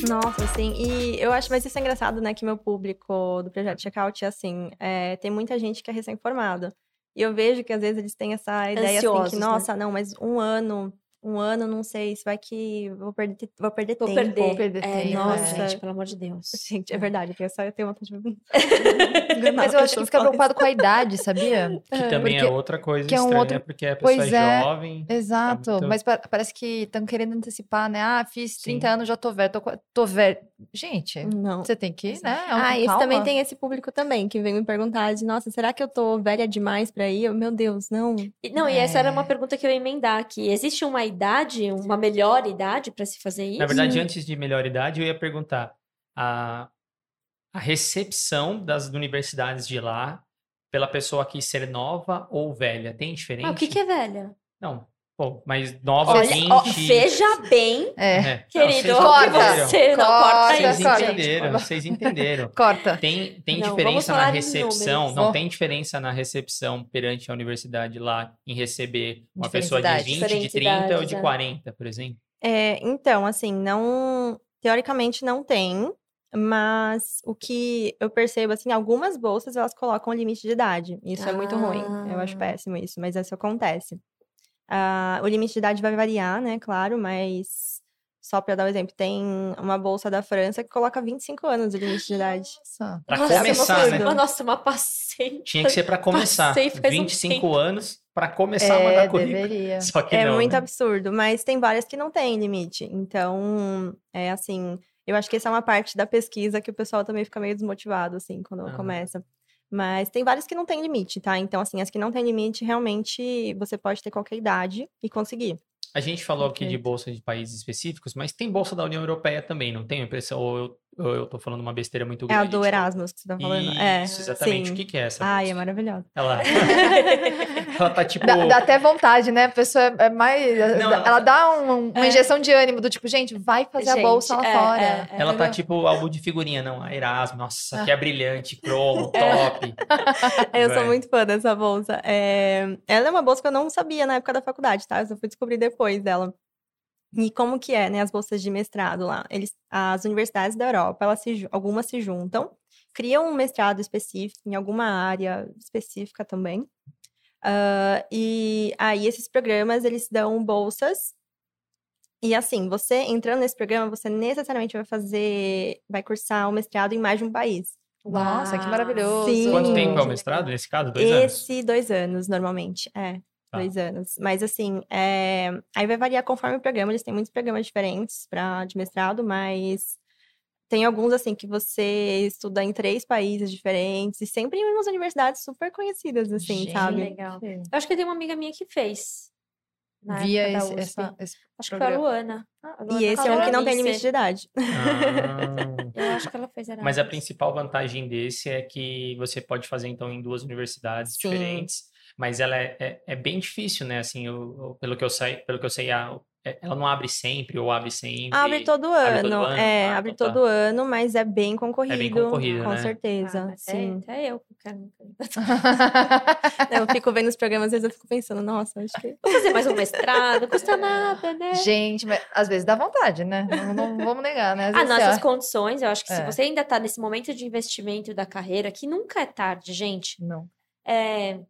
Nossa, assim, e eu acho, mas isso é engraçado, né, que meu público do projeto Checkout é assim, é, tem muita gente que é recém-formada. E eu vejo que às vezes eles têm essa ideia assim, Ansiosos, que, né? nossa, não, mas um ano, um ano, não sei, se vai que vou perder, vou perder Vou tempo. perder. perder É, tempo, nossa, é. gente, pelo amor de Deus. Gente, é verdade, eu só tenho vontade de Mas eu acho que fica preocupado com a idade, sabia? Que também é Porque- outra coisa que é um estranha, outro- porque a pessoa Pois é é. jovem. Exato, muito- mas pa- parece que estão querendo antecipar, né? Ah, fiz 30 Sim. anos, já tô velho, tô, tô velho. Gente, Não. você tem que, né? Ah, esse calma. também tem esse público também, que vem me perguntar de, nossa, será que eu tô velha demais pra ir? Eu, Meu Deus, não. E- Não, e essa era É. uma pergunta que eu ia emendar aqui. Existe uma idade, uma melhor idade para se fazer isso? Na verdade, antes de melhor idade, eu ia perguntar a, a recepção das universidades de lá pela pessoa aqui ser nova ou velha. Tem diferença? Ah, o que, que é velha? Não, pô, mas nova, Olha, 20... ó, veja bem, É, É, não, querido, vocês o que corta. você não corta Corta, Vocês isso, corta. entenderam, vocês entenderam. corta. Tem, tem Não, diferença na recepção, não tem diferença na recepção perante a universidade lá em receber uma pessoa de idades. 20, de Diferentes 30 ou de é. 40, por exemplo? É, então, assim, não. Teoricamente não tem, mas o que eu percebo, assim, algumas bolsas elas colocam limite de idade. Isso é muito ruim. Eu acho Ah. péssimo isso, mas isso acontece. Ah, o limite de idade vai variar, né? Claro, mas só para dar um exemplo, tem uma bolsa da França que coloca 25 anos de limite de idade. Nossa. Pra Nossa, começar, uma, né? uma- Nossa, uma passei. Tinha que ser pra começar. Passei faz um 25 tempo. anos pra começar a É, mandar currículo. deveria. Só que É não, muito né? absurdo, mas tem várias que não têm limite. Então, é assim, eu acho que essa é uma parte da pesquisa que o pessoal também fica meio desmotivado, assim, quando começa. Mas tem várias que não têm limite, tá? Então, assim, as que não têm limite, realmente você pode ter qualquer idade e conseguir. A gente falou aqui de Perfeito. bolsa de países específicos, mas tem bolsa da União Europeia também, não tem? Ou eu, eu tô falando uma besteira muito É grande? a do Erasmus que você tá falando. é. Isso, exatamente. sim. O que, que é essa Ai, é bolsa? maravilhosa. Ela, ela tá tipo... Dá, dá até vontade, né? A pessoa é- é mais. Não, ela dá um- uma É. injeção de ânimo do tipo, gente, vai fazer a Gente, bolsa lá é, fora. é, é. Ela tá tipo álbum de figurinha, não. A Erasmus, nossa, Ah. que é brilhante, cromo, top. Eu sou muito fã dessa bolsa. É, Ela é uma bolsa que eu não sabia na época da faculdade, tá? Eu só fui descobrir depois dela. E como que é, né, as bolsas de mestrado lá? Eles, as universidades da Europa, elas se, algumas se juntam, criam um mestrado específico em alguma área específica também. Uh, e aí esses programas, eles dão bolsas. E assim, você entrando nesse programa, você necessariamente vai fazer, vai cursar o um mestrado em mais de um país. Nossa, que maravilhoso. Sim. Quanto tempo é o mestrado, nesse caso? Dois Esse, anos? dois anos, normalmente, é. Tá. Dois anos. Mas assim, é... aí vai variar conforme o programa. Eles têm muitos programas diferentes para de mestrado, mas tem alguns assim que você estuda em três países diferentes e sempre em umas universidades super conhecidas, assim, Gente, sabe? legal. Eu acho que tem uma amiga minha que fez. na Via época da esse, USP. essa, esse Acho que foi a programa. Luana. A Luana E esse é um que não tem limite de idade. Ah. Eu acho que ela fez Erasmus. Mas a principal vantagem desse é que você pode fazer, então, em duas universidades Sim. diferentes. Mas ela é, é, é bem difícil, né? Assim, eu- eu- pelo, que eu sei, pelo que eu sei, a- é- ela não abre sempre ou abre sempre. Abre todo Abre todo ano, ano? é, Ah, abre tá. todo ano, mas é bem concorrido, concorrido, com né? Ah, certeza, é- sim. até eu que quero. Eu fico vendo os programas, às vezes eu fico pensando, nossa, acho que Vou fazer mais um mestrado, custa nada, né? Gente, mas às vezes dá vontade, né? Não, não vamos negar, né? Às Ah, vezes você nossas acha- condições, eu acho que se É. você ainda tá nesse momento de investimento da carreira, que nunca é tarde, gente, Não. é, se-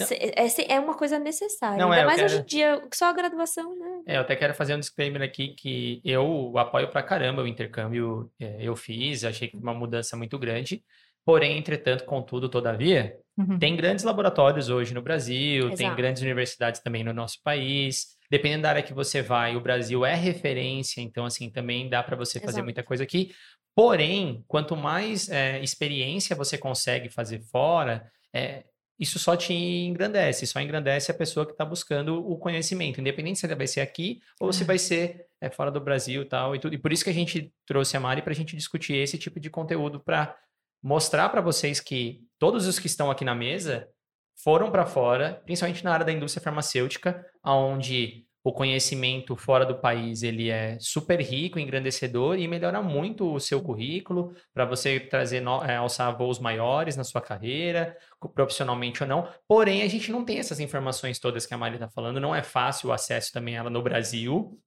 é, é uma coisa necessária. Não, ainda é, mais hoje quero- em dia, só a graduação, né? É, eu até quero fazer um disclaimer aqui que eu apoio pra caramba o intercâmbio. é, eu fiz, achei que foi uma mudança muito grande. Porém, entretanto, contudo, todavia, Uhum. tem grandes laboratórios hoje no Brasil, tem Exato. grandes universidades também no nosso país. Dependendo da área que você vai, o Brasil é referência, então, assim, também dá para você fazer Exato. muita coisa aqui. Porém, quanto mais é, experiência você consegue fazer fora, é, isso só te engrandece, só engrandece a pessoa que está buscando o conhecimento, independente se ele vai ser aqui ou se É. vai ser é, fora do Brasil e tal, e tudo. E por isso que a gente trouxe a Mari para a gente discutir esse tipo de conteúdo para mostrar para vocês que todos os que estão aqui na mesa foram para fora, principalmente na área da indústria farmacêutica, onde o conhecimento fora do país ele é super rico, engrandecedor e melhora muito o seu currículo para você trazer no- é, alçar voos maiores na sua carreira, profissionalmente ou não. Porém, a gente não tem essas informações todas que a Mari está falando, não é fácil o acesso também a ela no Brasil.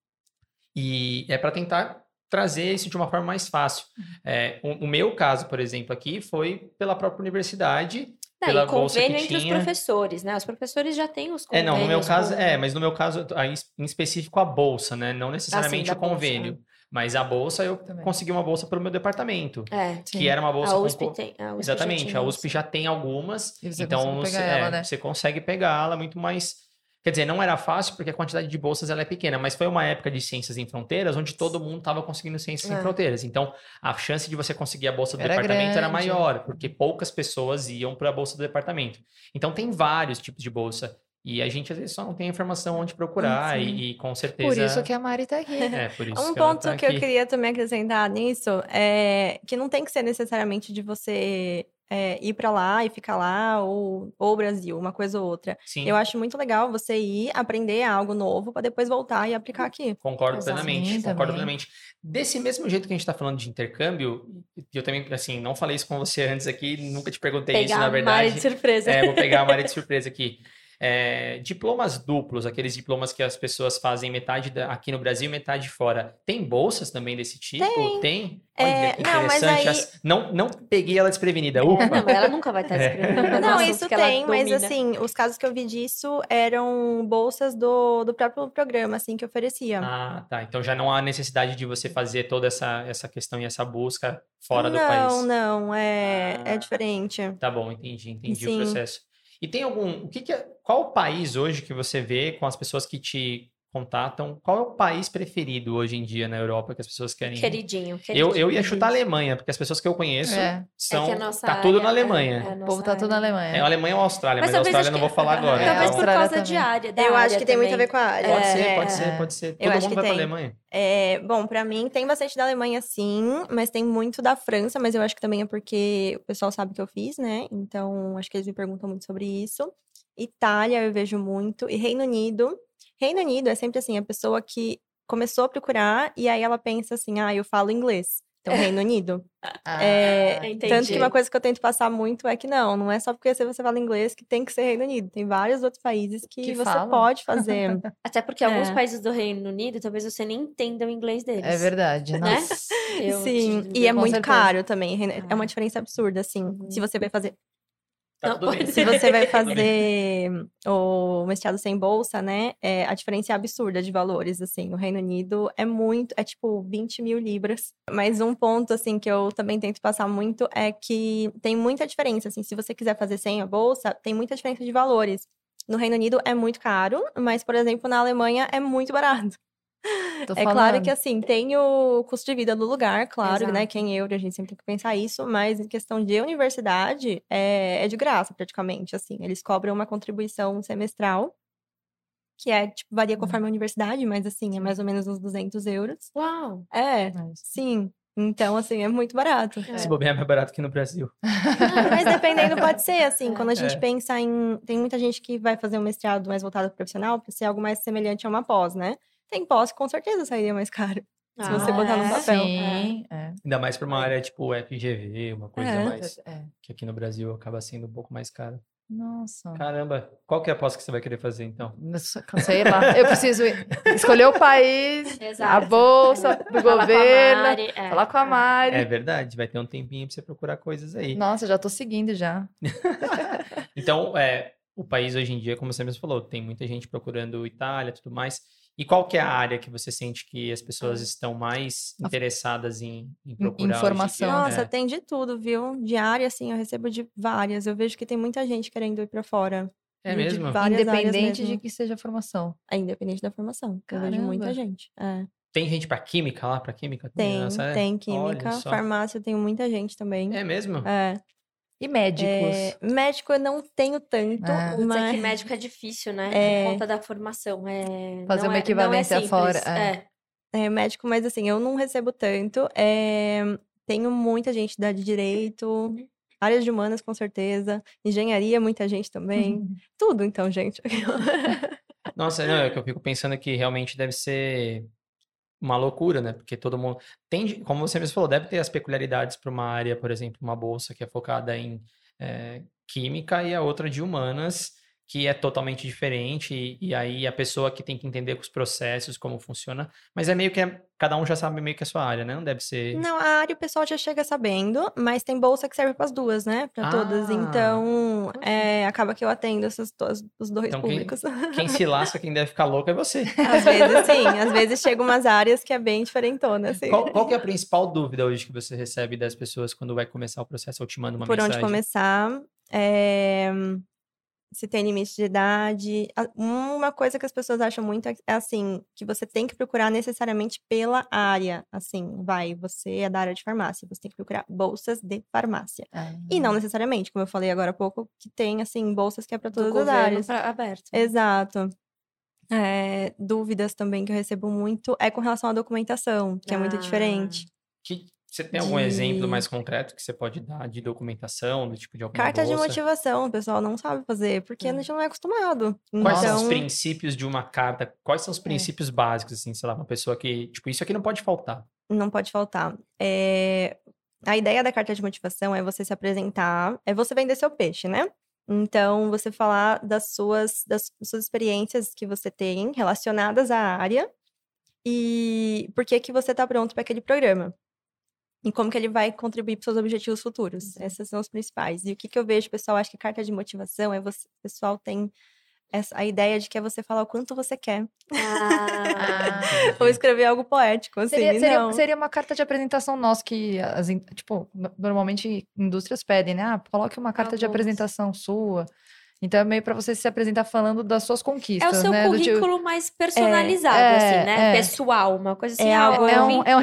E é para tentar trazer isso de uma forma mais fácil. É, o, o meu caso, por exemplo, aqui foi pela própria universidade. Não, Pela e bolsa que convênio entre tinha. os professores, né? Os professores já têm os É, convênios. não, no meu caso, com- é, mas no meu caso, aí, em específico, a bolsa, né? Não necessariamente da o bolsa, convênio. né? Mas a bolsa, eu Também. consegui uma bolsa pelo meu departamento. É. Que Sim. era uma bolsa A com USP co- tem. A USP Exatamente, a isso. USP já tem algumas, E você então consegue você, pegar ela, é, né? você consegue pegá-la muito mais. Quer dizer, não era fácil porque a quantidade de bolsas ela é pequena, mas foi uma época de ciências em fronteiras onde todo mundo estava conseguindo ciências em É. fronteiras. Então, a chance de você conseguir a bolsa do Era departamento era grande. maior, porque poucas pessoas iam para a bolsa do departamento. Então, tem vários tipos de bolsa. E a gente às vezes só não tem informação onde procurar, e, e com certeza. Por isso que a Mari tá aqui. É, por isso Um que ponto tá que eu aqui. queria também acrescentar nisso é que não tem que ser necessariamente de você é, ir pra lá e ficar lá, ou, ou Brasil, uma coisa ou outra. Sim. Eu acho muito legal você ir aprender algo novo pra depois voltar e aplicar aqui. Concordo Exato. plenamente, Sim, concordo também. plenamente. Desse mesmo jeito que a gente está falando de intercâmbio, e eu também, assim, não falei isso com você antes aqui, nunca te perguntei isso, Pegar na a Mari verdade. de surpresa. É, vou pegar a Maria de surpresa aqui. É, diplomas duplos, aqueles diplomas que as pessoas fazem metade da- aqui no Brasil e metade fora. Tem bolsas também desse tipo? Tem. Olha É, que não, mas interessante. aí- As- Não, não peguei ela desprevenida. Ufa. É, não, ela nunca vai estar É. escrevendo. Não, isso tem, mas assim, os casos que eu vi disso eram bolsas do, do próprio programa, assim, que oferecia. Ah, tá. Então já não há necessidade de você fazer toda essa, essa questão e essa busca fora do não, país. não, é, Ah. é diferente. Tá bom, entendi, entendi o Sim. processo. E tem algum, o que que é, qual o país hoje que você vê com as pessoas que te contatam? Qual é o país preferido hoje em dia na Europa que as pessoas querem? ir? Queridinho, Eu, queridinho. eu ia chutar a Alemanha, porque as pessoas que eu conheço É. são É que a nossa tá tudo na área- Alemanha. é, é O povo tá tudo na área. Alemanha. É a Alemanha ou a Austrália, Mas mas, a Austrália acho eu não vou falar agora. É, Talvez a por causa de também. área. da Eu acho área que tem muito a ver também. com a área. Pode É, ser, pode é. ser, pode ser. Eu Todo acho mundo que vai pra tem. Alemanha. É, bom, pra mim tem bastante da Alemanha, sim, mas tem muito da França, mas eu acho que também é porque o pessoal sabe que eu fiz, né? Então, acho que eles me perguntam muito sobre isso. Itália eu vejo muito, e Reino Unido. Reino Unido é sempre assim, a pessoa que começou a procurar e aí ela pensa assim, ah, eu falo inglês. Então, Reino Unido. Ah, É, entendi. tanto que uma coisa que eu tento passar muito é que não, não é só porque você fala inglês que tem que ser Reino Unido. Tem vários outros países que, Que você falam. pode fazer. Até porque alguns É. países do Reino Unido, talvez você nem entenda o inglês deles. é verdade, Né? Sim, te e é muito certeza. caro também. É Ah. uma diferença absurda, assim. Uhum. Se você vai fazer Tá Se você vai fazer o mestrado sem bolsa, né? é, a diferença é absurda de valores, assim. No Reino Unido é muito, é tipo 20 mil libras. Mas um ponto, assim, que eu também tento passar muito é que tem muita diferença, assim. Se você quiser fazer sem a bolsa, tem muita diferença de valores. No Reino Unido é muito caro, mas, por exemplo, na Alemanha é muito barato. Tô É claro que, assim, tem o custo de vida do lugar, claro, né? Exato. Que é em euro, a gente sempre tem que pensar isso, mas em questão de universidade, é, é de graça, praticamente, assim. Eles cobram uma contribuição semestral, que é, tipo, Hum. varia conforme a universidade, mas, assim, é mais ou menos uns 200 euros. Uau! É, Mas- sim. Então, assim, é muito barato. Se bobear é mais barato que no Brasil. Mas dependendo, pode ser, assim. Quando a gente É. pensa em. Tem muita gente que vai fazer um mestrado mais voltado pro profissional para ser algo mais semelhante a uma pós, né? Tem pós que com certeza sairia mais caro. Se você botar no é. papel. Sim, é. Ainda mais pra uma área tipo FGV, uma coisa É. mais. É. Que aqui no Brasil acaba sendo um pouco mais caro. Nossa. Caramba, qual que é a pós que você vai querer fazer então? Nossa, Sei lá. Eu preciso escolher o país, a Exato. bolsa, do Falar com a governo, Mari, é. falar com a Mari. É verdade, vai ter um tempinho pra você procurar coisas aí. Nossa, já tô seguindo já. Então, é, o país hoje em dia, como você mesmo falou, tem muita gente procurando Itália e tudo mais. E qual que é a área que você sente que as pessoas estão mais interessadas em, em procurar? hoje informação. Nossa, É. tem de tudo, viu? De área, assim, eu recebo de várias. Eu vejo que tem muita gente querendo ir pra fora. É de mesmo? várias áreas Independente de mesmo. que seja a formação. É independente da formação. Eu vejo muita Caramba. gente. É. Tem gente pra química lá, pra química? Tem, nossa, é? tem química. Farmácia, eu tenho muita gente também. É mesmo? É. E médicos? É, médico eu não tenho tanto, Ah. Putz, é mas... que médico é difícil, né? É. Por conta da formação. É... Fazer não uma é- equivalência não é fora, é. É. É, médico, mas assim, eu não recebo tanto. É, tenho muita gente da de direito, áreas de humanas, com certeza. Engenharia, muita gente também. Tudo, então, gente. Nossa, não, é que eu fico pensando que realmente deve ser uma loucura, né? Porque todo mundo tem, como você mesmo falou, deve ter as peculiaridades para uma área, por exemplo, uma bolsa que é focada em eh, química e a outra de humanas, que é totalmente diferente, e, e aí a pessoa que tem que entender os processos, como funciona, mas é meio que é- cada um já sabe meio que a sua área, né? Não deve ser. Não, a área o pessoal já chega sabendo, mas tem bolsa que serve para as duas, né? Para todas. Ah. Então, é, acaba que eu atendo essas, os dois Então, quem- públicos. Quem se lasca, quem deve ficar louco é você. Às vezes, sim. Às vezes chega umas áreas que é bem diferentona, assim. Qual, qual que é a principal dúvida hoje que você recebe das pessoas quando vai começar o processo ou te manda uma por mensagem? onde começar. é, Se tem limite de idade. Uma coisa que as pessoas acham muito é é assim, que você tem que procurar necessariamente pela área. Assim, vai, você é da área de farmácia, você tem que procurar bolsas de farmácia. E Uhum. não necessariamente, como eu falei agora há pouco, que tem, assim, bolsas que é para Do todas as áreas. pra- aberto. Exato. É, dúvidas também que eu recebo muito é com relação à documentação, que é muito Ah. diferente. Que, você tem algum exemplo de- mais concreto que você pode dar de documentação, do tipo de alguma Carta de bolsa? motivação, o pessoal não sabe fazer, porque a Hum. gente não é acostumado. Quais então, são os princípios de uma carta? Quais são os princípios básicos, assim, sei lá, uma pessoa que, tipo, isso aqui não pode faltar. não pode faltar. É, A ideia da carta de motivação é você se apresentar, é você vender seu peixe, né? Então, você falar das suas, das suas experiências que você tem relacionadas à área e por que que você está pronto para aquele programa. E como que ele vai contribuir para seus objetivos futuros. Esses são os principais. E o que, que eu vejo, pessoal, acho que carta de motivação é você, o pessoal tem essa, a ideia de que é você falar o quanto você quer. Ah, Ou escrever algo poético, assim. Seria, seria, não. seria uma carta de apresentação nossa que, as, tipo, no- normalmente indústrias pedem, né? Ah, coloque uma carta de apresentação sua. Então é meio para você se apresentar falando das suas é conquistas, o seu né? Do tipo- currículo mais personalizado, é, assim, né? é. Pessoal, uma coisa assim. É ah, algo- eu é, um, é um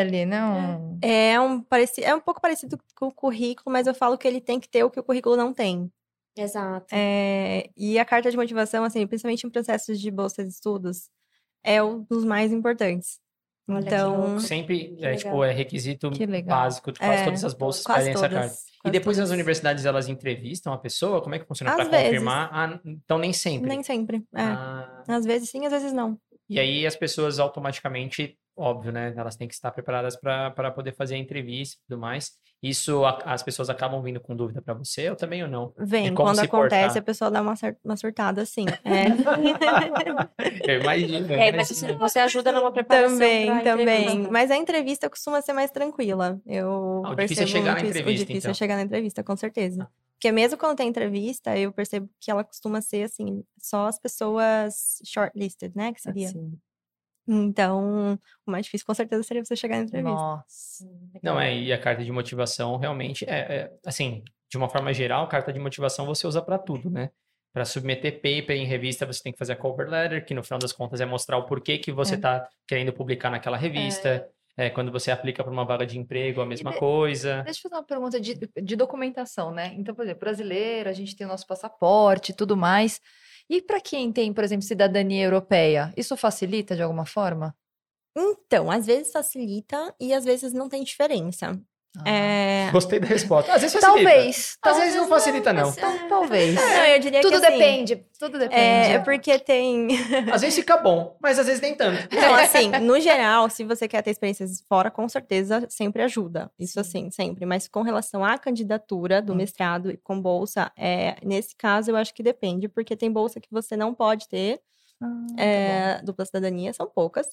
ali, né? Um- É um, pareci... é um pouco parecido com o currículo, mas eu falo que ele tem que ter o que o currículo não tem. Exato. É, E a carta de motivação, assim, principalmente em processos de bolsa de estudos, é um dos mais importantes. Olha então. Sempre, é, tipo, é requisito básico de quase É, todas as bolsas quase pedem essa todas. carta. E depois as todas. universidades, elas entrevistam a pessoa? Como é que funciona para confirmar? Ah, então nem sempre. Nem sempre. É. Ah, Às vezes sim, às vezes não. e aí as pessoas automaticamente óbvio, né? Elas têm que estar preparadas para poder fazer a entrevista e tudo mais. Isso a- as pessoas acabam vindo com dúvida para você, ou também ou não? Vem, quando acontece, portar. a pessoa dá uma, uma surtada assim. É. Eu imagino. eu É, mas imagino. você, ajuda numa preparação também, também. Mas a entrevista costuma ser mais tranquila. Eu Ah, o percebo difícil é chegar na muito isso. entrevista, O difícil então. é chegar na entrevista, com certeza. Ah. Porque mesmo quando tem entrevista, eu percebo que ela costuma ser, assim, só as pessoas shortlisted, né? Que seria. Assim. Então, o mais difícil, com certeza, seria você chegar na entrevista. Nossa. Não, é, e a carta de motivação realmente é, é, assim, de uma forma geral, carta de motivação você usa para tudo, né? Para submeter paper em revista, você tem que fazer a cover letter, que no final das contas é mostrar o porquê que você É. está querendo publicar naquela revista. É, quando você aplica para uma vaga de emprego, a mesma de- coisa. Deixa eu fazer uma pergunta de, de documentação, né? Então, por exemplo, brasileiro, a gente tem o nosso passaporte e tudo mais. E para quem tem, por exemplo, cidadania europeia, isso facilita de alguma forma? Então, às vezes facilita e às vezes não tem diferença. Ah. É... Gostei da resposta. Às vezes facilita. Talvez. Às vezes não facilita, não. mas, é, Tal- Talvez. Não, eu diria Tudo que assim, depende. Tudo depende. É, é porque tem. Às vezes fica bom, mas às vezes nem tanto. Então, assim, no geral, se você quer ter experiências fora, com certeza sempre ajuda. Isso assim, sempre. Mas com relação à candidatura do Hum. mestrado e com bolsa, é, nesse caso eu acho que depende, porque tem bolsa que você não pode ter, Ah, tá é, dupla cidadania, são poucas.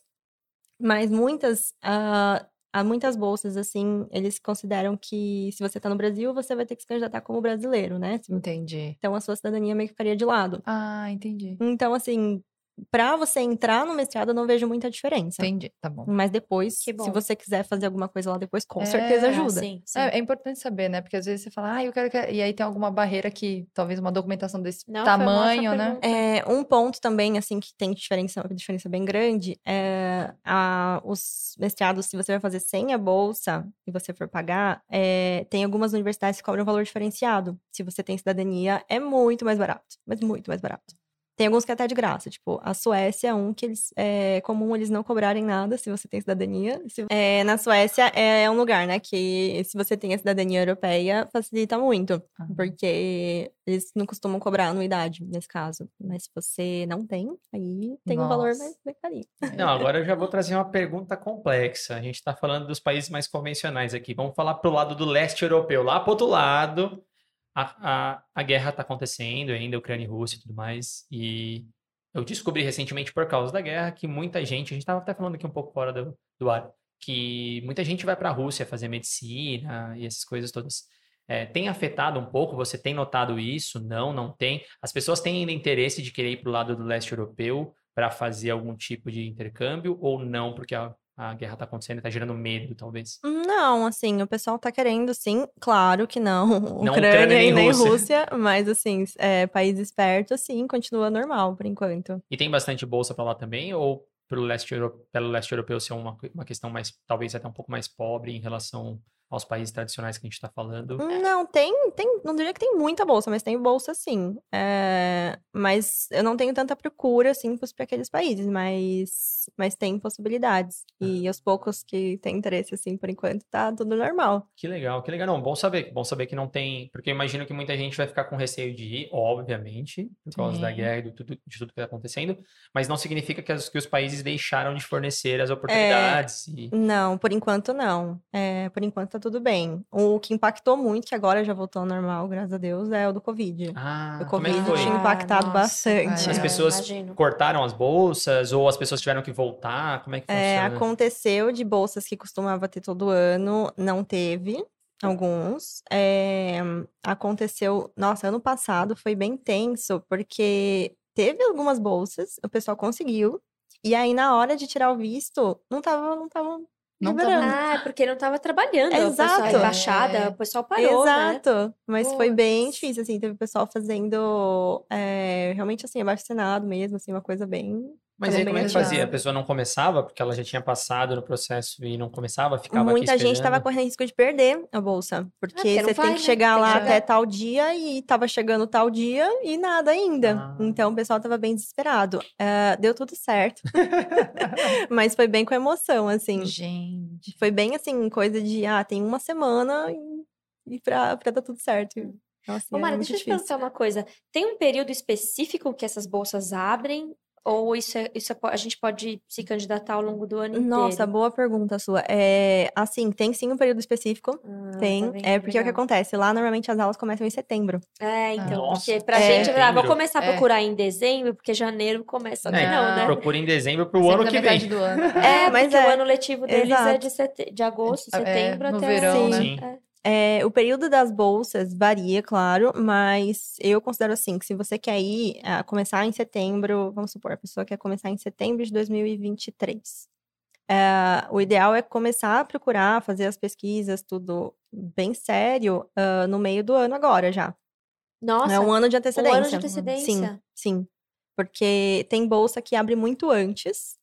Mas muitas. ah, há muitas bolsas, assim, eles consideram que se você tá no Brasil, você vai ter que se candidatar como brasileiro, né? Entendi. Então a sua cidadania meio que ficaria de lado. Ah, entendi. Então, assim, pra você entrar no mestrado, eu não vejo muita diferença. Entendi. Tá bom. Mas depois, se você quiser fazer alguma coisa lá depois, com É, certeza ajuda. sim, sim. É, é importante saber, né? Porque às vezes você fala, ah, eu quero que. E aí tem alguma barreira que, talvez uma documentação desse Não, tamanho, né? É, um ponto também, assim, que tem diferença, diferença bem grande, é a, os mestrados, se você vai fazer sem a bolsa e você for pagar, é, tem algumas universidades que cobram um valor diferenciado. Se você tem cidadania, é muito mais barato, mas muito mais barato. Tem alguns que é até de graça, tipo, a Suécia é um que eles, é comum eles não cobrarem nada se você tem cidadania. Se- é, na Suécia é um lugar, né, que se você tem a cidadania europeia, facilita muito. Ah. Porque eles não costumam cobrar anuidade nesse caso. Mas se você não tem, aí tem um valor Nossa. mais bem carinho. Não, agora eu já vou trazer uma pergunta complexa. A gente está falando dos países mais convencionais aqui. Vamos falar pro lado do leste europeu. Lá pro outro lado, a, a, a guerra está acontecendo ainda, Ucrânia e Rússia e tudo mais. E eu descobri recentemente, por causa da guerra, que muita gente, a gente estava até falando aqui um pouco fora do, do ar, que muita gente vai para a Rússia fazer medicina e essas coisas todas. É, tem afetado um pouco? Você tem notado isso? Não, não tem. As pessoas têm ainda interesse de querer ir para o lado do leste europeu para fazer algum tipo de intercâmbio ou não, porque a, a guerra está acontecendo e está gerando medo, talvez? Não, assim, o pessoal tá querendo, sim. Claro que não. Não Ucrânia, Ucrânia nem e nem Rússia. Rússia. Mas, assim, é, países perto, sim, continua normal por enquanto. E tem bastante bolsa para lá também? Ou pelo leste, euro- pelo leste europeu ser uma, uma questão mais, talvez até um pouco mais pobre em relação aos países tradicionais que a gente está falando? Não, tem, tem, não diria que tem muita bolsa, mas tem bolsa sim. É, mas eu não tenho tanta procura, assim, para aqueles países, mas, mas tem possibilidades. E aos poucos que tem interesse, assim, por enquanto, tá tudo normal. Que legal, que legal. Não, bom saber, bom saber que não tem, porque eu imagino que muita gente vai ficar com receio de ir, obviamente, por causa da Sim. guerra e do tudo, de tudo que está acontecendo, mas não significa que, as- que os países deixaram de fornecer as oportunidades. e- Não, por enquanto não. É, por enquanto tudo bem. O que impactou muito, que agora já voltou ao normal, graças a Deus, é o do Covid. Ah, o como é que Covid foi? tinha impactado Nossa, bastante. As É, pessoas imagino. cortaram as bolsas ou as pessoas tiveram que voltar? Como é que É, funciona? aconteceu de bolsas que costumava ter todo ano, não teve. Alguns. É, aconteceu, nossa, ano passado foi bem tenso, porque teve algumas bolsas, o pessoal conseguiu, e aí na hora de tirar o visto, não tava, não tava Não tava- liberando. Ah, é porque não tava trabalhando. O pessoal, a Exato. embaixada, É. o pessoal parou, né? Exato, mas foi bem difícil, assim, teve pessoal fazendo, é, realmente, assim, abaixo assinado mesmo, assim, uma coisa bem... Mas aí como é que fazia? A pessoa não começava porque ela já tinha passado no processo e não começava, ficava aqui Muita gente estava correndo risco de perder a bolsa, porque porque não você vai, tem que né? chegar Tem que lá chegar. até tal dia e tava chegando tal dia e nada ainda. Ah. Então o pessoal tava bem desesperado. Ah, deu tudo certo, mas foi bem com emoção, assim. Gente. Foi bem assim, coisa de, ah, tem uma semana e, e pra, pra dar tudo certo. Então, assim, Ô, é Mara, deixa eu te perguntar uma coisa. Tem um período específico que essas bolsas abrem? Ou isso, é, isso é, a gente pode se candidatar ao longo do ano inteiro? Nossa, boa pergunta sua. É, assim, tem sim um período específico. Ah, tem. tá vendo? é porque é o que Legal. acontece. Lá, normalmente, as aulas começam em setembro. É, então, Nossa, porque pra é. gente, ah, vou começar a É. procurar em dezembro, porque janeiro começa. É, não, né? Procura em dezembro pro Sempre ano que vem. do ano. É, mas porque é. o ano letivo deles é Exato. de, sete... de agosto, É, setembro no até... verão, né? Sim. É. É, o período das bolsas varia, claro, mas eu considero assim, que se você quer ir, ah, começar em setembro, vamos supor, a pessoa quer começar em setembro de 2023. É, o ideal é começar a procurar, fazer as pesquisas, tudo bem sério, ah, no meio do ano agora já. Nossa, é um ano de um antecedência. ano de antecedência. Sim, sim. Porque tem bolsa que abre muito antes.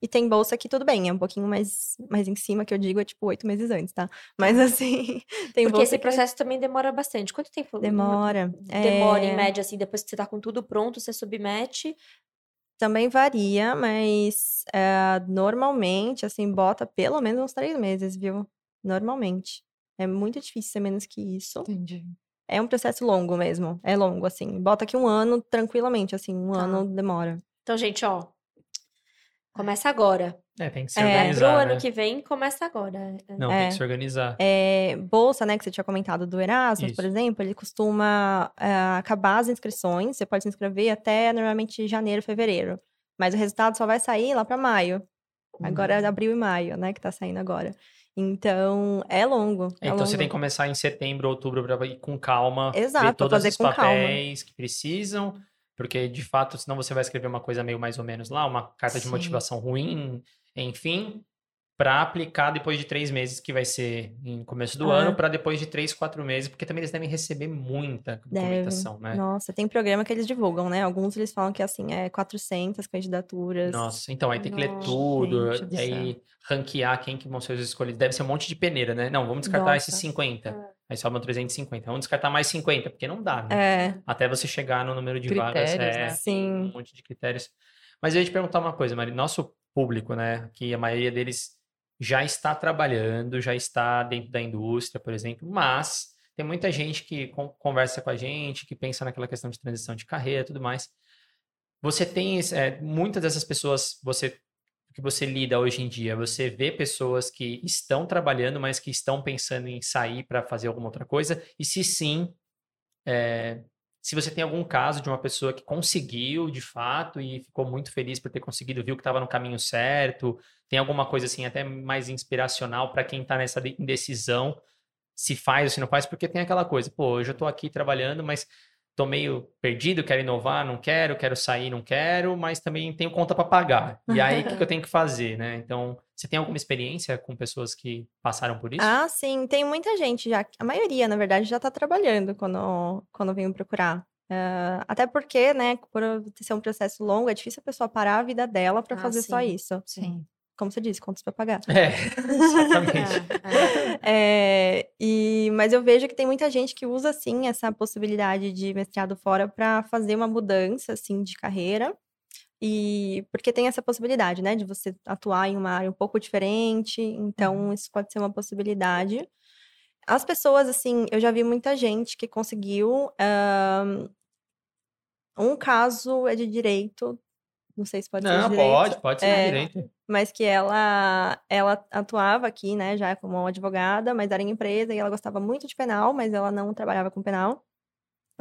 E tem bolsa que tudo bem, é um pouquinho mais, mais em cima, que eu digo, é tipo oito meses antes, tá? Mas assim, tem Porque bolsa esse que processo também demora bastante. Quanto tempo? demora. Demora, em É, média, assim, depois que você tá com tudo pronto, você submete. Também varia, mas é, normalmente, assim, bota pelo menos uns três meses, viu? Normalmente. É muito difícil ser menos que isso. Entendi. É um processo longo mesmo. É longo, assim. Bota aqui um ano tranquilamente, assim, um Tá. ano demora. Então, gente, ó. Começa agora. É, tem que se É, Pro organizar, ano né? que vem, começa agora. É. Não, É. tem que se organizar. É, bolsa, né, que você tinha comentado do Erasmus, por Isso. exemplo, ele costuma é, acabar as inscrições. Você pode se inscrever até normalmente janeiro, fevereiro. Mas o resultado só vai sair lá para maio. Agora Uhum. é abril e maio, né, que tá saindo agora. Então, é longo. é Então você longo. tem que começar em setembro, outubro, para ir com calma, Exato, ver todos fazer os com calma. papéis que precisam, porque de fato, senão você vai escrever uma coisa meio mais ou menos lá, uma carta de Sim. motivação ruim, enfim, para aplicar depois de três meses, que vai ser em começo do Ah. ano, para depois de três, quatro meses, porque também eles devem receber muita documentação, né? Nossa, tem programa que eles divulgam, né? Alguns eles falam que, assim, é 400 candidaturas. Nossa, então aí tem que ler Nossa, tudo, gente e aí ranquear quem que vão ser os escolhidos. Deve ser um monte de peneira, né? Não, vamos descartar esses Nossa. 50. É. Aí sobram 350. Vamos descartar mais 50, porque não dá, né? É, Até você chegar no número de vagas. Critérios, É, né? Sim. um monte de critérios. Mas eu ia te perguntar uma coisa, Mari. Nosso público, né? Que a maioria deles já está trabalhando, já está dentro da indústria, por exemplo, mas tem muita gente que con- conversa com a gente, que pensa naquela questão de transição de carreira e tudo mais. Você tem é, muitas dessas pessoas, você que você lida hoje em dia, você vê pessoas que estão trabalhando, mas que estão pensando em sair para fazer alguma outra coisa? E se sim, é, se você tem algum caso de uma pessoa que conseguiu de fato e ficou muito feliz por ter conseguido, viu que estava no caminho certo, tem alguma coisa assim até mais inspiracional para quem está nessa de- indecisão, se faz ou se não faz, porque tem aquela coisa, pô, hoje eu estou aqui trabalhando, mas tô meio perdido, quero inovar, não quero, quero sair, não quero, mas também tenho conta para pagar. E aí, o que, que eu tenho que fazer, né? Então, você tem alguma experiência com pessoas que passaram por isso? Ah, sim, tem muita gente já. A maioria, na verdade, já tá trabalhando quando, quando vem me procurar. Ah, até porque, né, por ser um processo longo, é difícil a pessoa parar a vida dela para Ah, fazer só sim. isso. Sim. Como você disse, contas para pagar. É, exatamente. É, é. É, e, mas eu vejo que tem muita gente que usa, sim, essa possibilidade de mestrado fora para fazer uma mudança, assim, de carreira. E porque tem essa possibilidade, né, de você atuar em uma área um pouco diferente. Então, isso pode ser uma possibilidade. As pessoas, assim, eu já vi muita gente que conseguiu. um caso é de direito, não sei se pode ser de Não, pode, pode ser É. direito. mas que ela ela atuava aqui, né, já como advogada, mas era em empresa e ela gostava muito de penal, mas ela não trabalhava com penal.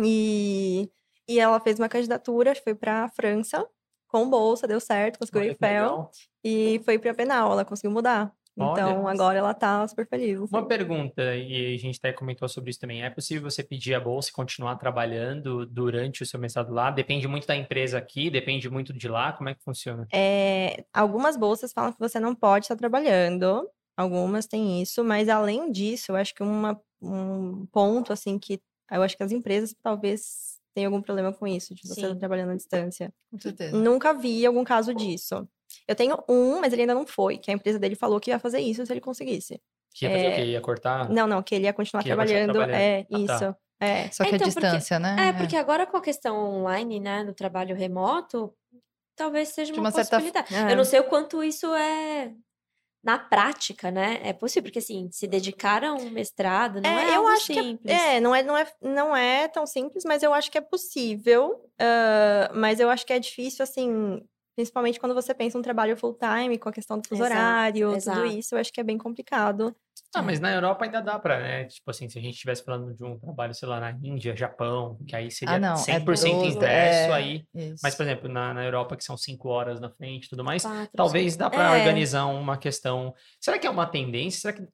E e ela fez uma candidatura, foi para a França com bolsa, deu certo, conseguiu o IFEL e foi para penal, ela conseguiu mudar. Olha. Então agora ela tá super feliz. Uma assim. pergunta, e a gente até comentou sobre isso também. É possível você pedir a bolsa e continuar trabalhando durante o seu mestrado lá? Depende muito da empresa aqui, depende muito de lá. Como é que funciona? É, algumas bolsas falam que você não pode estar trabalhando, algumas têm isso, mas além disso, eu acho que uma, um ponto assim que eu acho que as empresas talvez tenham algum problema com isso, de você estar Sim. trabalhando à distância. Com certeza. Nunca vi algum caso disso. Eu tenho um, mas ele ainda não foi, que a empresa dele falou que ia fazer isso se ele conseguisse. Que ia fazer o É, quê? Ia cortar? Não, não, que ele ia continuar ia continuar trabalhando. É, Ah, tá. isso. É. Só que a Então, porque- distância, né? É, porque agora com a questão online, né, do trabalho remoto, talvez seja De uma, uma certa possibilidade. É. Eu não sei o quanto isso é na prática, né? É possível, porque assim, se dedicar a um mestrado não é, É, eu algo acho simples. que é, é, não é, não é, não é tão simples, mas eu acho que é possível. ah, mas eu acho que é difícil, assim, Principalmente quando você pensa um trabalho full-time, com a questão do fuso Exato, horário, exato. tudo isso, eu acho que é bem complicado. Ah, mas na Europa ainda dá pra, né? Tipo assim, se a gente estivesse falando de um trabalho, sei lá, na Índia, Japão, que aí seria Ah, não, é 100% doze, inverso é, aí. Isso. Mas, por exemplo, na, na Europa, que são cinco horas na frente e tudo mais, Quatro, talvez cinco. dá pra É. organizar uma questão. Será que é uma tendência? Será que,